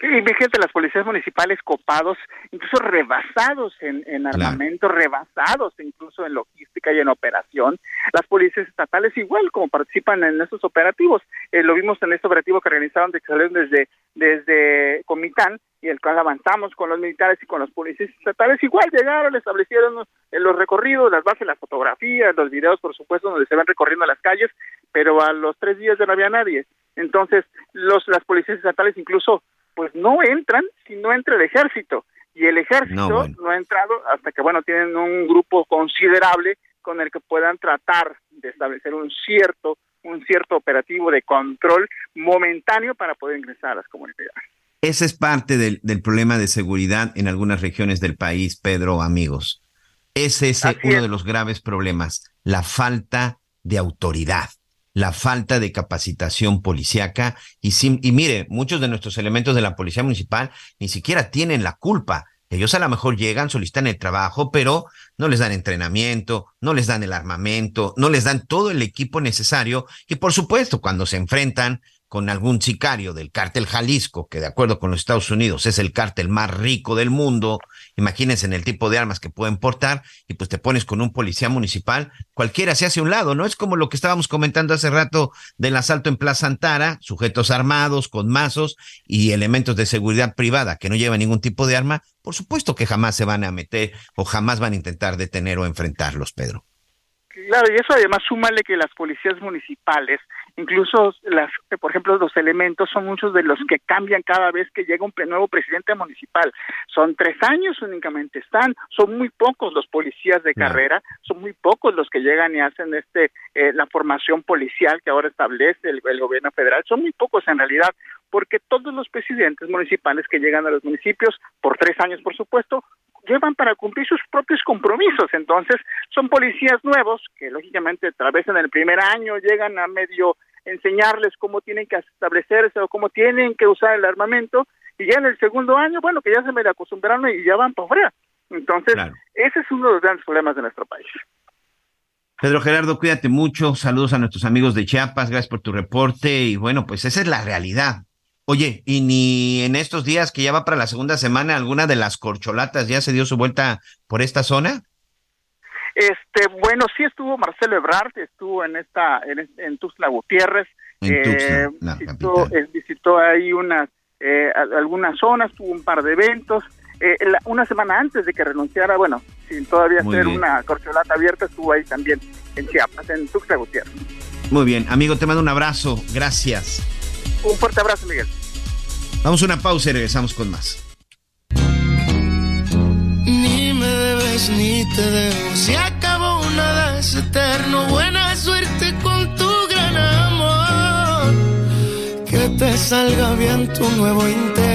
Imagínate las policías municipales copados, incluso rebasados en, armamento, rebasados incluso en logística y en operación. Las policías estatales igual como participan en estos operativos. Eh, lo vimos en este operativo que organizaron de que salieron desde, desde Comitán y el cual avanzamos con los militares y con los policías estatales. Igual llegaron, establecieron los recorridos, las bases, las fotografías, los videos, por supuesto, donde se van recorriendo las calles, pero a los tres días ya no había nadie. Entonces, los, las policías estatales incluso pues no entran si no entra el ejército. Y el ejército no, ha entrado hasta que, bueno, tienen un grupo considerable con el que puedan tratar de establecer un cierto, un cierto operativo de control momentáneo para poder ingresar a las comunidades. Ese es parte del, del problema de seguridad en algunas regiones del país, Pedro, amigos. Ese es uno de los graves problemas, la falta de autoridad la falta de capacitación policiaca y, y mire, muchos de nuestros elementos de la policía municipal ni siquiera tienen la culpa. Ellos a lo mejor llegan, solicitan el trabajo, pero no les dan entrenamiento, no les dan el armamento, no les dan todo el equipo necesario y por supuesto cuando se enfrentan con algún sicario del cártel Jalisco, que de acuerdo con los Estados Unidos es el cártel más rico del mundo, imagínense en el tipo de armas que pueden portar, y pues te pones con un policía municipal, cualquiera se hace a un lado, ¿no? Es como lo que estábamos comentando hace rato del asalto en Plaza Antara, sujetos armados, con mazos y elementos de seguridad privada que no llevan ningún tipo de arma, por supuesto que jamás se van a meter o jamás van a intentar detener o enfrentarlos, Pedro. Claro, y eso además súmale que las policías municipales, incluso las, por ejemplo, los elementos son muchos de los que cambian cada vez que llega un nuevo presidente municipal. Son tres años únicamente están, son muy pocos los policías de carrera, son muy pocos los que llegan y hacen este eh, la formación policial que ahora establece el, el gobierno federal, son muy pocos en realidad, porque todos los presidentes municipales que llegan a los municipios, por tres años por supuesto, llevan para cumplir sus propios compromisos. Entonces, son policías nuevos que lógicamente en el primer año llegan a medio enseñarles cómo tienen que establecerse o cómo tienen que usar el armamento y ya en el segundo año, bueno, que ya se me acostumbraron y ya van para afuera. Entonces, ese es uno de los grandes problemas de nuestro país. Pedro Gerardo, cuídate mucho. Saludos a nuestros amigos de Chiapas. Gracias por tu reporte. Y bueno, pues esa es la realidad. Oye, y ni en estos días que ya va para la segunda semana, alguna de las corcholatas ya se dio su vuelta por esta zona? Este, bueno, sí estuvo Marcelo Ebrard, estuvo en esta, en, en Tuxtla Gutiérrez, en Tuxtla, eh, la visitó, eh, visitó ahí unas, eh, algunas zonas, tuvo un par de eventos. Eh, la- una semana antes de que renunciara, bueno, sin todavía Muy ser bien. una corcholata abierta, estuvo ahí también en Chiapas, en Tuxtla Gutiérrez. Muy bien, amigo, te mando un abrazo. Gracias. Un fuerte abrazo, Miguel. Vamos a una pausa y regresamos con más. Ni me debes ni te debo. Se acabó una vez eterno. Buena suerte con tu gran amor. Que te salga bien tu nuevo intento.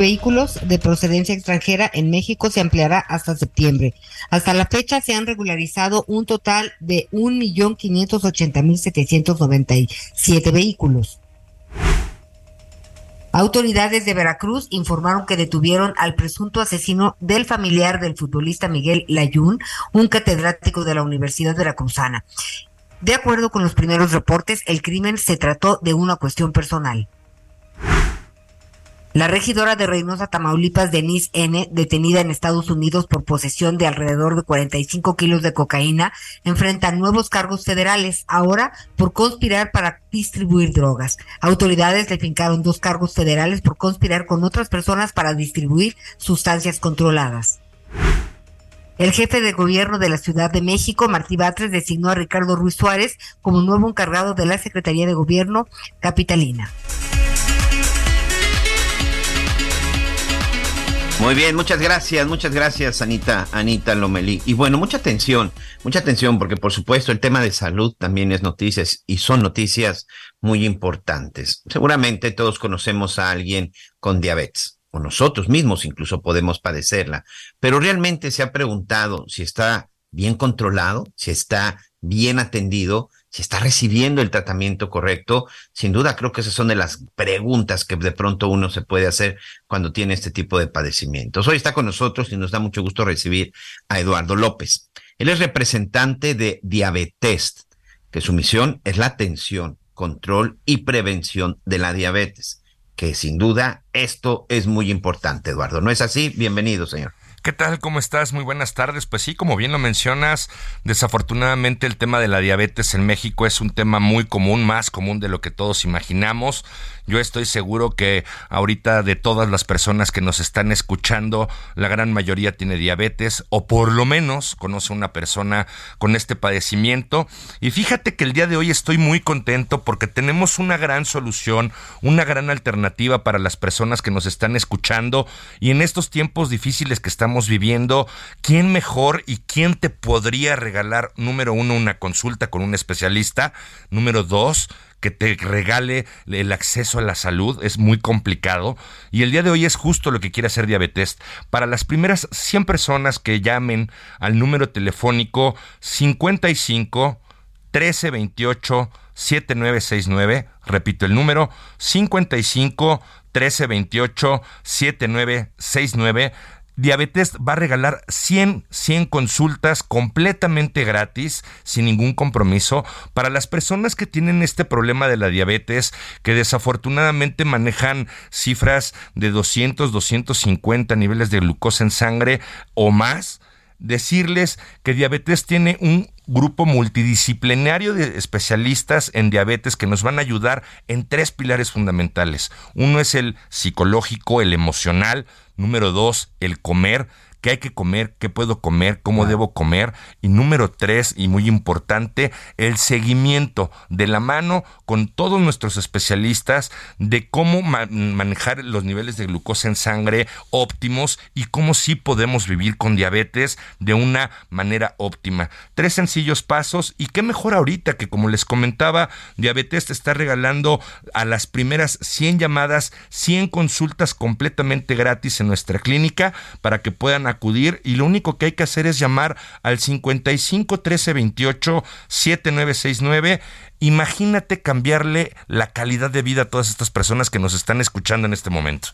Vehículos de procedencia extranjera en México se ampliará hasta septiembre. Hasta la fecha se han regularizado un total de 1.580.797 vehículos. Autoridades de Veracruz informaron que detuvieron al presunto asesino del familiar del futbolista Miguel Layún, un catedrático de la Universidad Veracruzana. De acuerdo con los primeros reportes, el crimen se trató de una cuestión personal. La regidora de Reynosa, Tamaulipas, Denise N., detenida en Estados Unidos por posesión de alrededor de 45 kilos de cocaína, enfrenta nuevos cargos federales, ahora por conspirar para distribuir drogas. Autoridades le fincaron dos cargos federales por conspirar con otras personas para distribuir sustancias controladas. El jefe de gobierno de la Ciudad de México, Martí Batres, designó a Ricardo Ruiz Suárez como nuevo encargado de la Secretaría de Gobierno capitalina. Muy bien, muchas gracias, muchas gracias, Anita, Anita Lomelí. Y bueno, mucha atención, mucha atención, porque por supuesto el tema de salud también es noticias y son noticias muy importantes. Seguramente todos conocemos a alguien con diabetes, o nosotros mismos incluso podemos padecerla, pero realmente se ha preguntado si está bien controlado, si está bien atendido, si está recibiendo el tratamiento correcto. Sin duda, creo que esas son de las preguntas que de pronto uno se puede hacer cuando tiene este tipo de padecimientos. Hoy está con nosotros y nos da mucho gusto recibir a Eduardo López. Él es representante de Diabetes, que su misión es la atención, control y prevención de la diabetes, que sin duda esto es muy importante, Eduardo. ¿No es así? Bienvenido, señor. ¿Qué tal? ¿Cómo estás? Muy buenas tardes. Pues sí, como bien lo mencionas, desafortunadamente el tema de la diabetes en México es un tema muy común, más común de lo que todos imaginamos. Yo estoy seguro que ahorita de todas las personas que nos están escuchando, la gran mayoría tiene diabetes o por lo menos conoce una persona con este padecimiento. Y fíjate que el día de hoy estoy muy contento porque tenemos una gran solución, una gran alternativa para las personas que nos están escuchando y en estos tiempos difíciles que estamos viviendo, ¿quién mejor y quién te podría regalar, número uno, una consulta con un especialista? Número dos, que te regale el acceso a la salud, es muy complicado. Y el día de hoy es justo lo que quiere hacer Diabetes. Para las primeras 100 personas que llamen al número telefónico 55 1328 7969, repito el número 55 1328 7969 Diabetes va a regalar 100, 100 consultas completamente gratis, sin ningún compromiso, para las personas que tienen este problema de la diabetes, que desafortunadamente manejan cifras de 200, 250 niveles de glucosa en sangre o más. Decirles que diabetes tiene un grupo multidisciplinario de especialistas en diabetes que nos van a ayudar en tres pilares fundamentales. Uno es el psicológico, el emocional, Número dos, el comer qué hay que comer, qué puedo comer, cómo debo comer. Y número tres, y muy importante, el seguimiento de la mano con todos nuestros especialistas de cómo manejar los niveles de glucosa en sangre óptimos y cómo sí podemos vivir con diabetes de una manera óptima. Tres sencillos pasos y qué mejor ahorita que como les comentaba, Diabetes te está regalando a las primeras 100 llamadas, 100 consultas completamente gratis en nuestra clínica para que puedan acudir y lo único que hay que hacer es llamar al 55 13 28 7969. Imagínate cambiarle la calidad de vida a todas estas personas que nos están escuchando en este momento.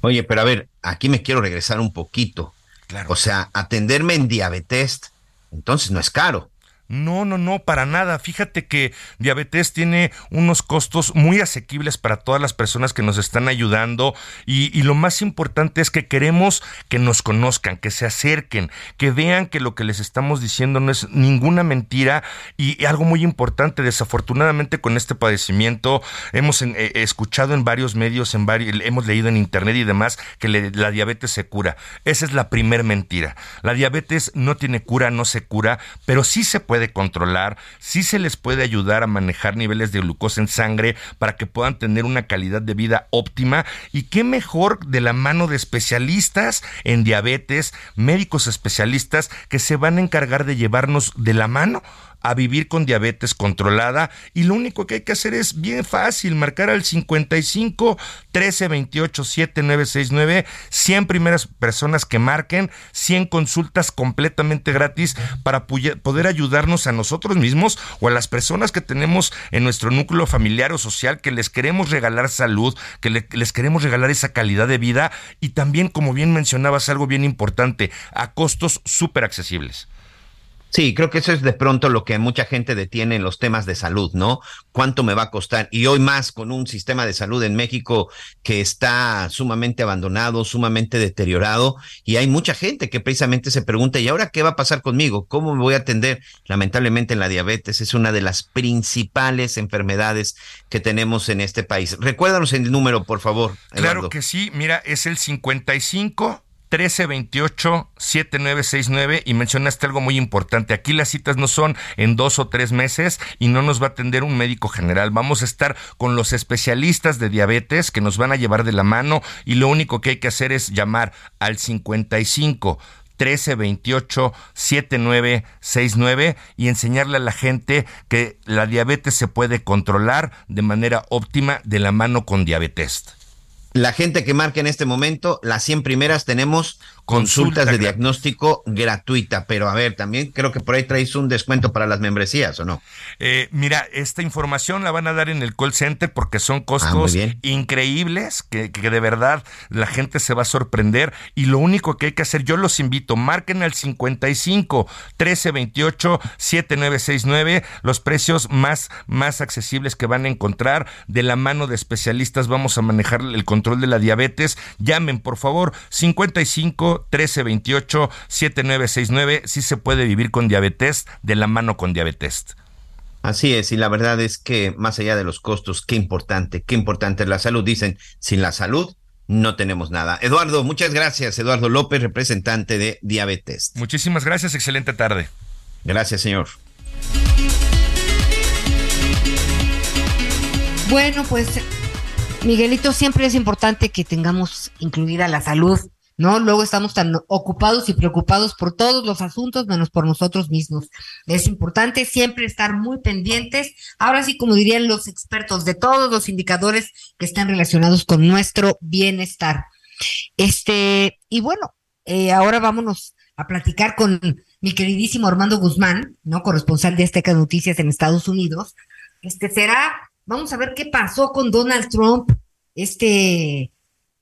Oye, pero a ver, aquí me quiero regresar un poquito. Claro. O sea, atenderme en diabetes, entonces no es caro. No, no, no, para nada. Fíjate que Diabetes tiene unos costos muy asequibles para todas las personas que nos están ayudando y, lo más importante es que queremos que nos conozcan, que se acerquen, que vean que lo que les estamos diciendo no es ninguna mentira y, algo muy importante, desafortunadamente con este padecimiento hemos eh, escuchado en varios medios, en varios, hemos leído en internet y demás que la diabetes se cura. Esa es la primer mentira. La diabetes no tiene cura, no se cura, pero sí se puede puede controlar, sí se les puede ayudar a manejar niveles de glucosa en sangre para que puedan tener una calidad de vida óptima. Y qué mejor de la mano de especialistas en diabetes, médicos especialistas que se van a encargar de llevarnos de la mano a vivir con diabetes controlada y lo único que hay que hacer es bien fácil, marcar al 55 13 28 7969, 100 primeras personas que marquen, 100 consultas completamente gratis para poder ayudarnos a nosotros mismos o a las personas que tenemos en nuestro núcleo familiar o social que les queremos regalar salud, que les queremos regalar esa calidad de vida y también, como bien mencionabas, algo bien importante, a costos súper accesibles. Sí, creo que eso es de pronto lo que mucha gente detiene en los temas de salud, ¿no? ¿Cuánto me va a costar? Y hoy más con un sistema de salud en México que está sumamente abandonado, sumamente deteriorado, y hay mucha gente que precisamente se pregunta, ¿y ahora qué va a pasar conmigo? ¿Cómo me voy a atender? Lamentablemente la diabetes es una de las principales enfermedades que tenemos en este país. Recuérdanos el número, por favor. Claro que sí, mira, es el 55 1328-7969 y mencionaste algo muy importante. Aquí las citas no son en dos o tres meses y no nos va a atender un médico general. Vamos a estar con los especialistas de diabetes que nos van a llevar de la mano y lo único que hay que hacer es llamar al 55 1328 7969 y enseñarle a la gente que la diabetes se puede controlar de manera óptima de la mano con diabetes. La gente que marca en este momento, las 100 primeras tenemos consultas de diagnóstico gratuita. Pero a ver, también creo que por ahí traes un descuento para las membresías, ¿o no? Eh, mira, esta información la van a dar en el call center porque son ah, costos increíbles que, que, de verdad la gente se va a sorprender. Y lo único que hay que hacer, yo los invito, marquen al 55 1328 7969, los precios más, más accesibles que van a encontrar. De la mano de especialistas vamos a manejar el control de la diabetes. Llamen, por favor, 55 1328 7969. Sí se puede vivir con diabetes, de la mano con diabetes. Así es, y la verdad es que más allá de los costos, qué importante, qué importante es la salud. Dicen, sin la salud no tenemos nada. Eduardo, muchas gracias. Eduardo López, representante de Diabetes. Muchísimas gracias, excelente tarde. Gracias, señor. Bueno, pues Miguelito, siempre es importante que tengamos incluida la salud ¿no? Luego estamos tan ocupados y preocupados por todos los asuntos menos por nosotros mismos. Es importante siempre estar muy pendientes, ahora sí, como dirían los expertos, de todos los indicadores que están relacionados con nuestro bienestar. Este, y bueno, eh, ahora vámonos a platicar con mi queridísimo Armando Guzmán, ¿no? Corresponsal de Azteca Noticias en Estados Unidos. Este será, vamos a ver qué pasó con Donald Trump, este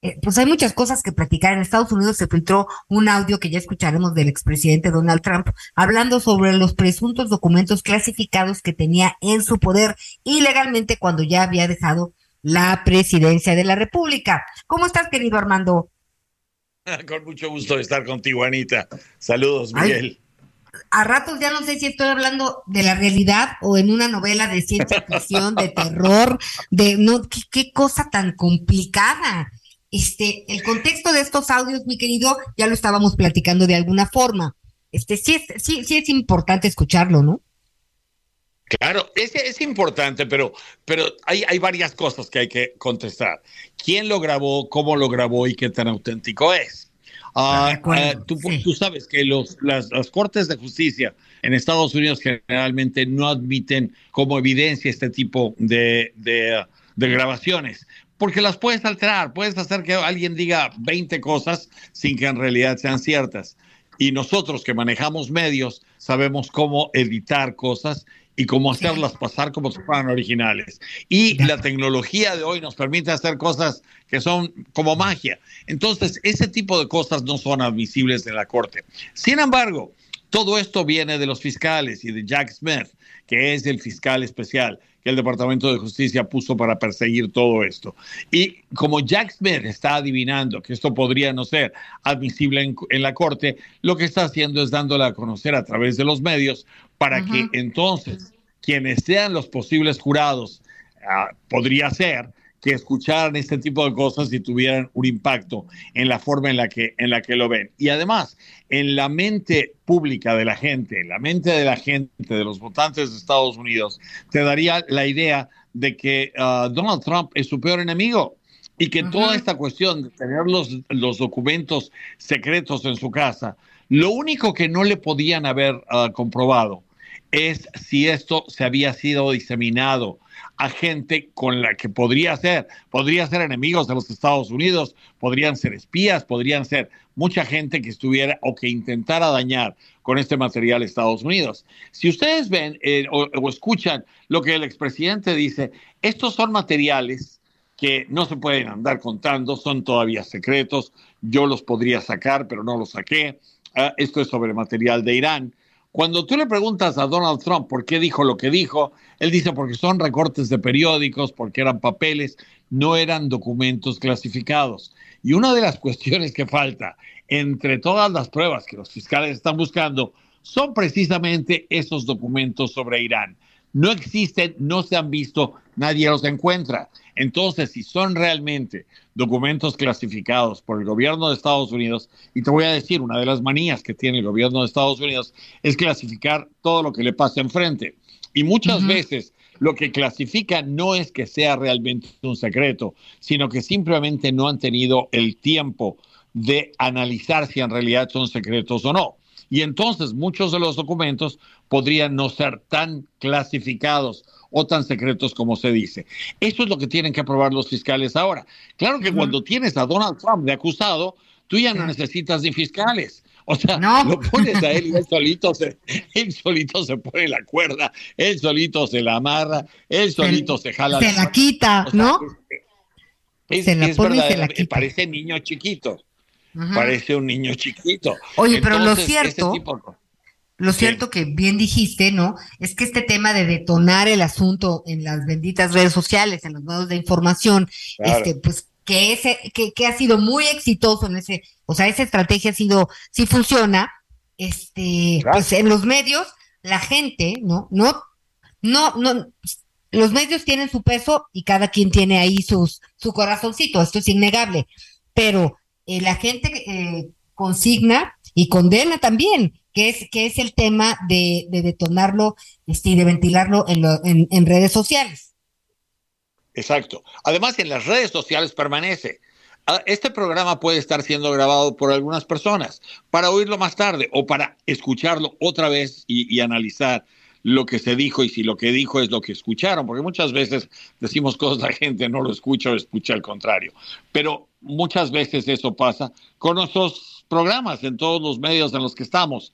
eh, pues hay muchas cosas que platicar. En Estados Unidos se filtró un audio que ya escucharemos del expresidente Donald Trump hablando sobre los presuntos documentos clasificados que tenía en su poder ilegalmente cuando ya había dejado la presidencia de la República. ¿Cómo estás, querido Armando? Con mucho gusto de estar contigo, Anita. Saludos, Miguel. a ratos ya no sé si estoy hablando de la realidad o en una novela de ciencia ficción, de terror, de no, qué cosa tan complicada. Este, el contexto de estos audios, mi querido, ya lo estábamos platicando de alguna forma. Este, sí es, sí, sí es importante escucharlo, ¿no? Claro, es, es importante, pero, pero hay, hay varias cosas que hay que contestar. ¿Quién lo grabó, cómo lo grabó y qué tan auténtico es? Ah, ah, tú, tú, sabes que los, las, las, cortes de justicia en Estados Unidos generalmente no admiten como evidencia este tipo de, de, de grabaciones porque las puedes alterar, puedes hacer que alguien diga 20 cosas sin que en realidad sean ciertas. Y nosotros que manejamos medios sabemos cómo editar cosas y cómo hacerlas pasar como si fueran originales. Y la tecnología de hoy nos permite hacer cosas que son como magia. Entonces, ese tipo de cosas no son admisibles en la Corte. Sin embargo, todo esto viene de los fiscales y de Jack Smith, que es el fiscal especial que el Departamento de Justicia puso para perseguir todo esto. Y como Jack Smith está adivinando que esto podría no ser admisible en, la Corte, lo que está haciendo es dándole a conocer a través de los medios para que entonces quienes sean los posibles jurados, ah, podría ser, que escucharan este tipo de cosas y tuvieran un impacto en la forma en la que, en la que lo ven. Y además, en la mente pública de la gente, en la mente de la gente, de los votantes de Estados Unidos, te daría la idea de que uh, Donald Trump es su peor enemigo y que toda esta cuestión de tener los, los, documentos secretos en su casa, lo único que no le podían haber uh, comprobado es si esto se había sido diseminado a gente con la que podría ser, podría ser enemigos de los Estados Unidos, podrían ser espías, podrían ser mucha gente que estuviera o que intentara dañar con este material Estados Unidos. Si ustedes ven eh, o, escuchan lo que el expresidente dice, estos son materiales que no se pueden andar contando, son todavía secretos, yo los podría sacar, pero no los saqué. Uh, esto es sobre material de Irán. Cuando tú le preguntas a Donald Trump por qué dijo lo que dijo, él dice porque son recortes de periódicos, porque eran papeles, no eran documentos clasificados. Y una de las cuestiones que falta entre todas las pruebas que los fiscales están buscando son precisamente esos documentos sobre Irán. No existen, no se han visto, nadie los encuentra. Entonces, si son realmente documentos clasificados por el gobierno de Estados Unidos, y te voy a decir, una de las manías que tiene el gobierno de Estados Unidos es clasificar todo lo que le pasa enfrente. Y muchas uh -huh. veces lo que clasifica no es que sea realmente un secreto, sino que simplemente no han tenido el tiempo de analizar si en realidad son secretos o no. Y entonces muchos de los documentos podrían no ser tan clasificados o tan secretos como se dice. Eso es lo que tienen que aprobar los fiscales ahora. Claro que uh -huh. cuando tienes a Donald Trump de acusado, tú ya no necesitas ni fiscales. O sea, no. lo pones a él y él solito, se, él solito se pone la cuerda, él solito se la amarra, él solito se, se jala. Se la, la quita, o sea, ¿no? Es, se la es pone y se la quita. Parece niño chiquito. Parece un niño chiquito. Oye, Entonces, pero lo cierto. Tipo, lo cierto que bien dijiste, ¿no? Es que este tema de detonar el asunto en las benditas redes sociales, en los medios de información, claro. este, pues que ese, que, que, ha sido muy exitoso en ese, o sea, esa estrategia ha sido, sí funciona, este, claro. pues en los medios, la gente, ¿no? No, no, no, los medios tienen su peso y cada quien tiene ahí sus, su corazoncito, esto es innegable, pero eh, la gente eh, consigna y condena también, que es, que es el tema de, de detonarlo este, y de ventilarlo en, lo, en, redes sociales. Exacto. Además, en las redes sociales permanece. ah, este programa puede estar siendo grabado por algunas personas para oírlo más tarde o para escucharlo otra vez y, analizar lo que se dijo y si lo que dijo es lo que escucharon, porque muchas veces decimos cosas, la gente no lo escucha o escucha al contrario. Pero muchas veces eso pasa con programas en todos los medios en los que estamos.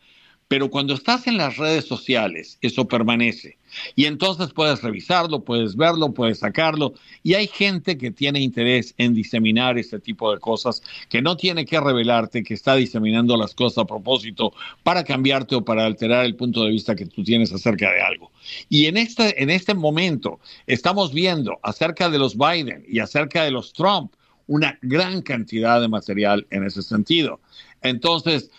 Pero cuando estás en las redes sociales, eso permanece. Y entonces puedes revisarlo, puedes verlo, puedes sacarlo. Y hay gente que tiene interés en diseminar este tipo de cosas, que no tiene que revelarte, que está diseminando las cosas a propósito para cambiarte o para alterar el punto de vista que tú tienes acerca de algo. Y en este, en este momento estamos viendo acerca de los Biden y acerca de los Trump una gran cantidad de material en ese sentido. Entonces,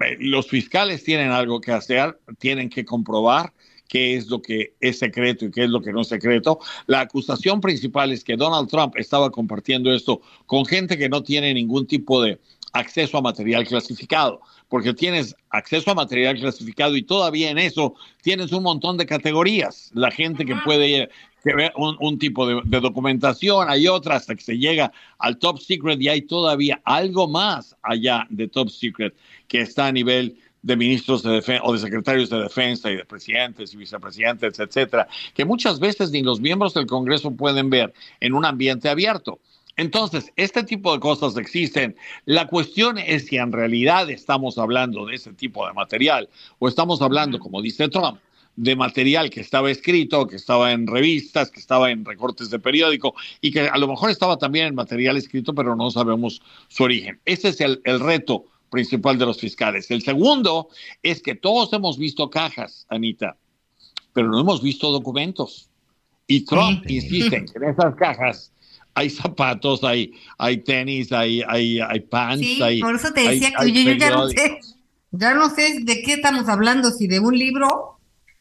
eh, los fiscales tienen algo que hacer, tienen que comprobar qué es lo que es secreto y qué es lo que no es secreto. La acusación principal es que Donald Trump estaba compartiendo esto con gente que no tiene ningún tipo de acceso a material clasificado, porque tienes acceso a material clasificado y todavía en eso tienes un montón de categorías. La gente que puede que ve un, tipo de, documentación, hay otra hasta que se llega al top secret y hay todavía algo más allá de top secret que está a nivel de ministros de defensa o de secretarios de defensa y de presidentes y vicepresidentes, etcétera, que muchas veces ni los miembros del Congreso pueden ver en un ambiente abierto. Entonces, este tipo de cosas existen. La cuestión es si en realidad estamos hablando de ese tipo de material o estamos hablando, como dice Trump, de material que estaba escrito, que estaba en revistas, que estaba en recortes de periódico y que a lo mejor estaba también en material escrito, pero no sabemos su origen. Ese es el, reto principal de los fiscales. El segundo es que todos hemos visto cajas, Anita, pero no hemos visto documentos. Y Trump insiste que en esas cajas hay zapatos, hay, hay tenis, hay, hay, hay pants. Sí, por eso te decía que yo, ya no sé, ya no sé de qué estamos hablando, si de un libro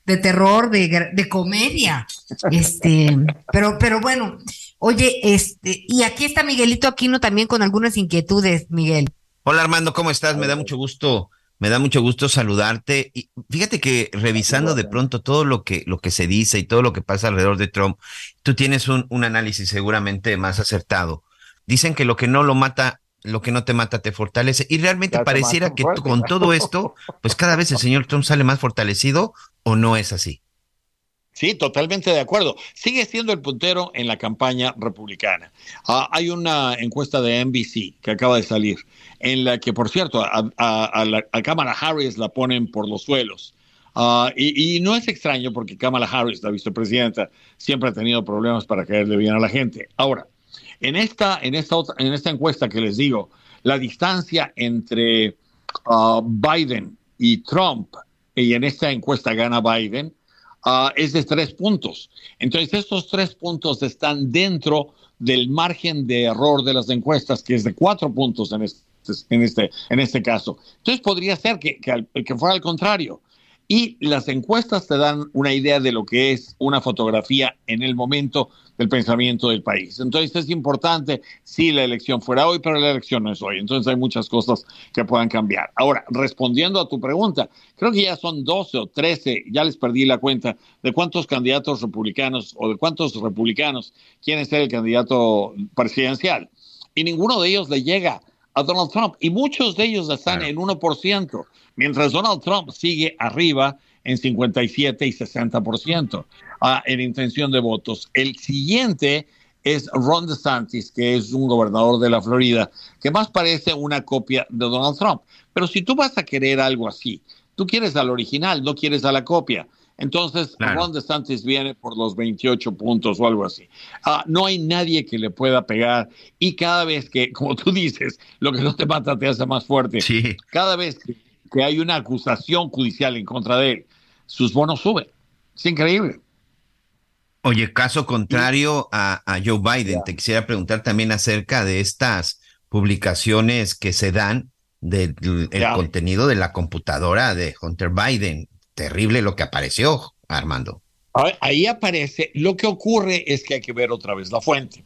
de terror, de, de comedia. Este, pero, pero bueno, oye, este, y aquí está Miguelito Aquino también con algunas inquietudes, Miguel. Hola Armando, ¿cómo estás? Me da mucho gusto, me da mucho gusto saludarte. Y fíjate que revisando de pronto todo lo que, lo que se dice y todo lo que pasa alrededor de Trump, tú tienes un, un análisis seguramente más acertado. Dicen que lo que no lo mata lo que no te mata te fortalece. Y realmente pareciera que con todo esto, pues cada vez el señor Trump sale más fortalecido o no es así. Sí, totalmente de acuerdo. Sigue siendo el puntero en la campaña republicana. Ah, hay una encuesta de NBC que acaba de salir, en la que, por cierto, a, a, Kamala Harris la ponen por los suelos. Ah, y, y, no es extraño porque Kamala Harris, la vicepresidenta, siempre ha tenido problemas para caerle bien a la gente. Ahora, en esta, en esta, en esta encuesta que les digo, la distancia entre uh, Biden y Trump, y en esta encuesta gana Biden, uh, es de tres puntos. Entonces, estos tres puntos están dentro del margen de error de las encuestas, que es de cuatro puntos en este, en este, en este caso. Entonces, podría ser que, que, que fuera al contrario. Y las encuestas te dan una idea de lo que es una fotografía en el momento del pensamiento del país. Entonces es importante si la elección fuera hoy, pero la elección no es hoy. Entonces hay muchas cosas que puedan cambiar. Ahora, respondiendo a tu pregunta, creo que ya son 12 o 13, ya les perdí la cuenta de cuántos candidatos republicanos o de cuántos republicanos quieren ser el candidato presidencial. Y ninguno de ellos le llega a Donald Trump. Y muchos de ellos están en 1% mientras Donald Trump sigue arriba en 57 y 60% uh, en intención de votos. El siguiente es Ron DeSantis, que es un gobernador de la Florida, que más parece una copia de Donald Trump. Pero si tú vas a querer algo así, tú quieres al original, no quieres a la copia. Entonces, Ron DeSantis viene por los 28 puntos o algo así. Uh, no hay nadie que le pueda pegar y cada vez que, como tú dices, lo que no te mata te hace más fuerte. Sí. Cada vez que que hay una acusación judicial en contra de él, sus bonos suben. Es increíble. Oye, caso contrario a, Joe Biden, te quisiera preguntar también acerca de estas publicaciones que se dan del contenido de la computadora de Hunter Biden. Terrible lo que apareció, Armando. Ahí aparece, lo que ocurre es que hay que ver otra vez la fuente.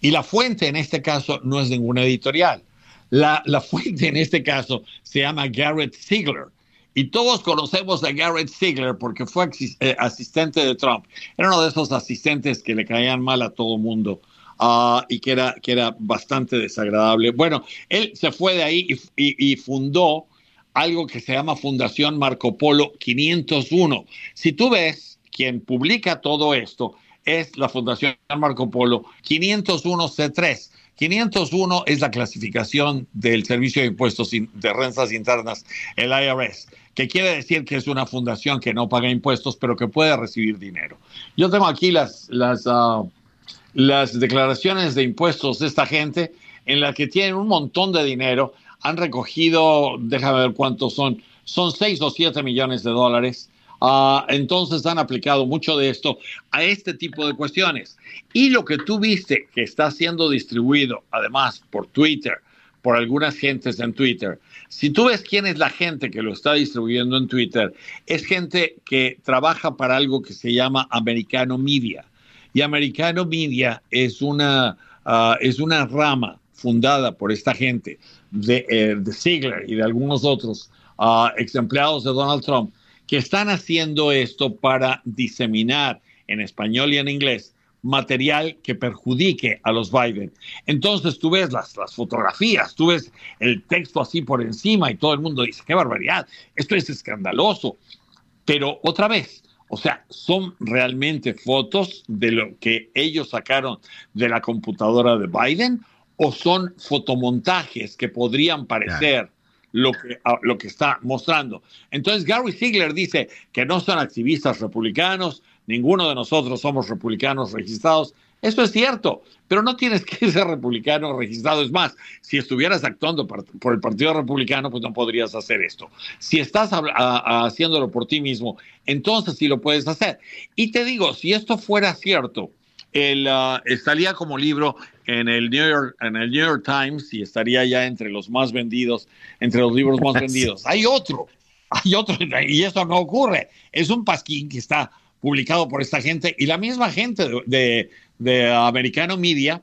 Y la fuente en este caso no es ninguna editorial. La, fuente en este caso se llama Garrett Ziegler. Y todos conocemos a Garrett Ziegler porque fue eh, asistente de Trump. Era uno de esos asistentes que le caían mal a todo mundo ah, y que era, que era bastante desagradable. Bueno, él se fue de ahí y fundó algo que se llama Fundación Marco Polo 501. Si tú ves, quien publica todo esto es la Fundación Marco Polo 501C3. 501 es la clasificación del Servicio de Impuestos de Rentas Internas, el IRS, que quiere decir que es una fundación que no paga impuestos, pero que puede recibir dinero. Yo tengo aquí las, las, ah, las declaraciones de impuestos de esta gente en la que tienen un montón de dinero. Han recogido, déjame ver cuántos son, son 6 o 7 millones de dólares. Ah, entonces han aplicado mucho de esto a este tipo de cuestiones. Y lo que tú viste que está siendo distribuido, además, por Twitter, por algunas gentes en Twitter, si tú ves quién es la gente que lo está distribuyendo en Twitter, es gente que trabaja para algo que se llama Americano Media. Y Americano Media es una, ah, es una rama fundada por esta gente de, eh, Ziegler y de algunos otros uh, ex empleados de Donald Trump que están haciendo esto para diseminar en español y en inglés material que perjudique a los Biden. Entonces tú ves las, las fotografías, tú ves el texto así por encima y todo el mundo dice, qué barbaridad, esto es escandaloso. Pero otra vez, o sea, son realmente fotos de lo que ellos sacaron de la computadora de Biden o son fotomontajes que podrían parecer lo que, lo que está mostrando. Entonces Gary Ziegler dice que no son activistas republicanos, ninguno de nosotros somos republicanos registrados. Eso es cierto, pero no tienes que ser republicano registrado. Es más, si estuvieras actuando por, el Partido Republicano, pues no podrías hacer esto. Si estás haciéndolo por ti mismo, entonces sí lo puedes hacer. Y te digo, si esto fuera cierto, el, uh, estaría como libro en el, New York, en el New York Times y estaría ya entre los más vendidos, entre los libros más vendidos. Hay otro, hay otro, y esto no ocurre. Es un pasquín que está publicado por esta gente y la misma gente de, de, Americano Media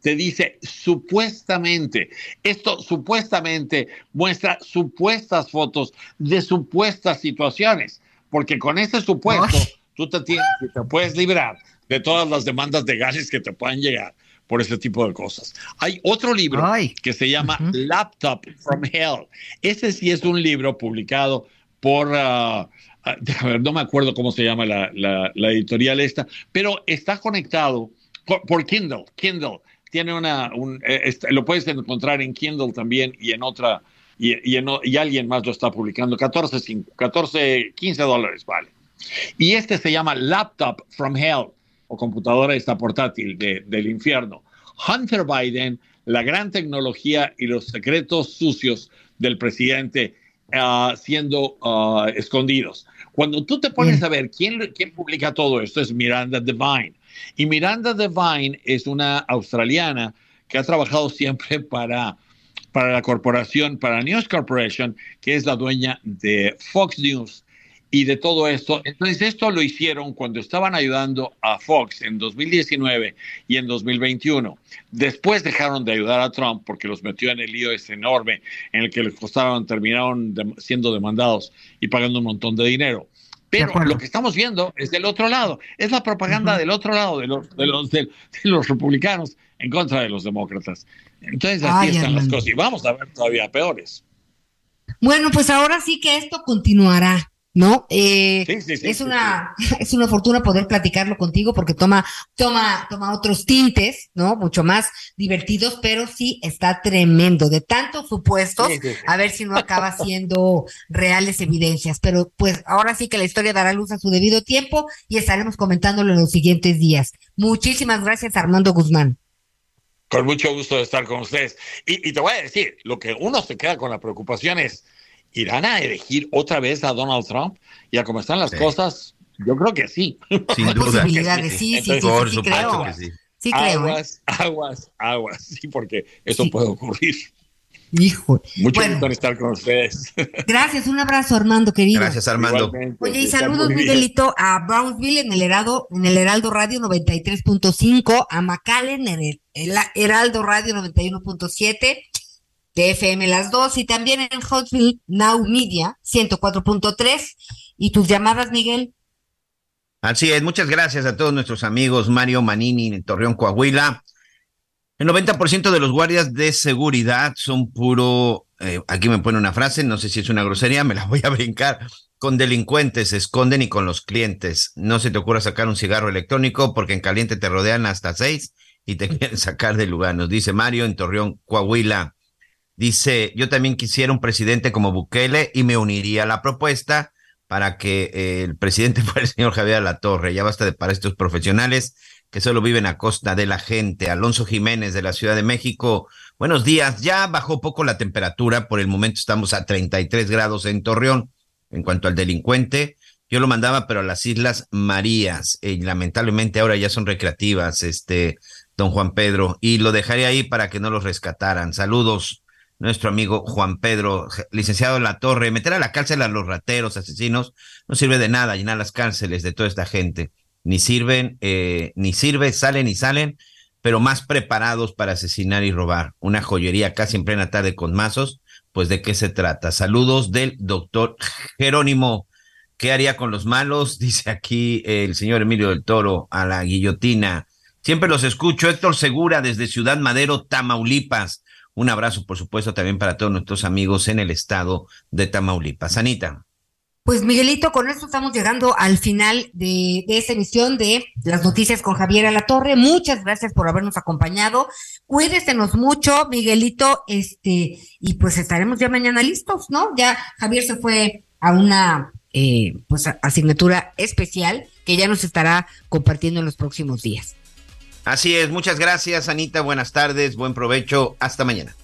te dice supuestamente, esto supuestamente muestra supuestas fotos de supuestas situaciones, porque con ese supuesto tú te, tienes, te puedes librar de todas las demandas legales que te puedan llegar por ese tipo de cosas. Hay otro libro que se llama Laptop from Hell. Ese sí es un libro publicado por, uh, uh, no me acuerdo cómo se llama la, editorial esta, pero está conectado por, Kindle. Kindle tiene una, un, eh, lo puedes encontrar en Kindle también y en otra, y, y, y alguien más lo está publicando. 14, 14, 15 dólares vale. Y este se llama Laptop from Hell o computadora esta portátil del infierno. Hunter Biden, la gran tecnología y los secretos sucios del presidente ah, siendo ah, escondidos. Cuando tú te pones a ver quién, quién publica todo esto, es Miranda Devine. Y Miranda Devine es una australiana que ha trabajado siempre para, para la corporación, para News Corporation, que es la dueña de Fox News y de todo esto. Entonces, esto lo hicieron cuando estaban ayudando a Fox en 2019 y en 2021. Después dejaron de ayudar a Trump porque los metió en el lío ese enorme en el que les costaron, terminaron siendo demandados y pagando un montón de dinero. Pero lo que estamos viendo es del otro lado, es la propaganda del otro lado, de los, de los, de, los republicanos en contra de los demócratas. Entonces así están las cosas y vamos a ver todavía peores. Bueno, pues ahora sí que esto continuará. ¿No? Eh, es una es una fortuna poder platicarlo contigo porque toma toma toma otros tintes, ¿no? Mucho más divertidos, pero sí está tremendo de tantos supuestos, a ver si no acaba siendo reales evidencias, pero pues ahora sí que la historia dará luz a su debido tiempo y estaremos comentándolo en los siguientes días. Muchísimas gracias Armando Guzmán. Con mucho gusto de estar con ustedes. Y, y te voy a decir, lo que uno se queda con la preocupación es ¿irán a elegir otra vez a Donald Trump? Y a cómo están las cosas, yo creo que sí. Sin duda. Posibilidades, sí, sí, sí, sí, sí, creo. Que sí. Sí creo. ¿eh? Aguas, aguas, aguas, sí, porque eso puede ocurrir. Hijo. Mucho gusto en estar con ustedes. Gracias, un abrazo Armando, querido. Gracias, Armando. Oye, y saludos, Miguelito, a Brownsville en el Heraldo, en el Heraldo Radio 93.5, a McAllen en el, el Heraldo Radio 91.7 de Las Dos y también en Hotsville Now Media 104.3. ¿Y tus llamadas, Miguel? Así es, muchas gracias a todos nuestros amigos Mario Manini en Torreón, Coahuila, El 90% de los guardias de seguridad son puro, eh, aquí me pone una frase, no sé si es una grosería, me la voy a brincar. Con delincuentes se esconden y con los clientes. No se te ocurra sacar un cigarro electrónico porque en caliente te rodean hasta seis y te quieren sacar del lugar. Nos dice Mario en Torreón, Coahuila. Dice, yo también quisiera un presidente como Bukele y me uniría a la propuesta para que eh, el presidente fuera el señor Javier La Torre. Ya basta de para estos profesionales que solo viven a costa de la gente. Alonso Jiménez de la Ciudad de México. Buenos días. Ya bajó poco la temperatura. Por el momento estamos a 33 grados en Torreón. En cuanto al delincuente, yo lo mandaba, pero a las Islas Marías. Y lamentablemente ahora ya son recreativas, este, don Juan Pedro. Y lo dejaré ahí para que no los rescataran. Saludos nuestro amigo Juan Pedro, licenciado en la Torre, meter a la cárcel a los rateros, asesinos, no sirve de nada llenar las cárceles de toda esta gente. Ni sirven, eh, ni sirve, salen y salen, pero más preparados para asesinar y robar. Una joyería casi en plena tarde con mazos, pues de qué se trata. Saludos del doctor Jerónimo. ¿Qué haría con los malos? Dice aquí el señor Emilio del Toro a la guillotina. Siempre los escucho. Héctor Segura desde Ciudad Madero, Tamaulipas. Un abrazo, por supuesto, también para todos nuestros amigos en el estado de Tamaulipas. Anita. Pues Miguelito, con esto estamos llegando al final de, esta emisión de las noticias con Javier Alatorre. Muchas gracias por habernos acompañado. Cuídesenos mucho, Miguelito, este, y pues estaremos ya mañana listos, ¿no? Ya Javier se fue a una eh, pues asignatura especial que ya nos estará compartiendo en los próximos días. Así es, muchas gracias Anita, buenas tardes, buen provecho, hasta mañana.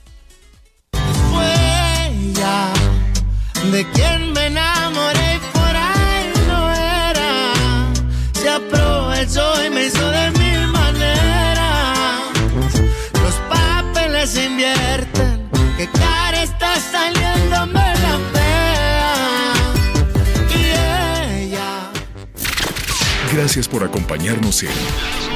de quien me enamoré por ahí no era, se aprovechó y me hizo de mil maneras. Los papeles invierten, que cara está saliéndome la fea. Y ella. Gracias por acompañarnos en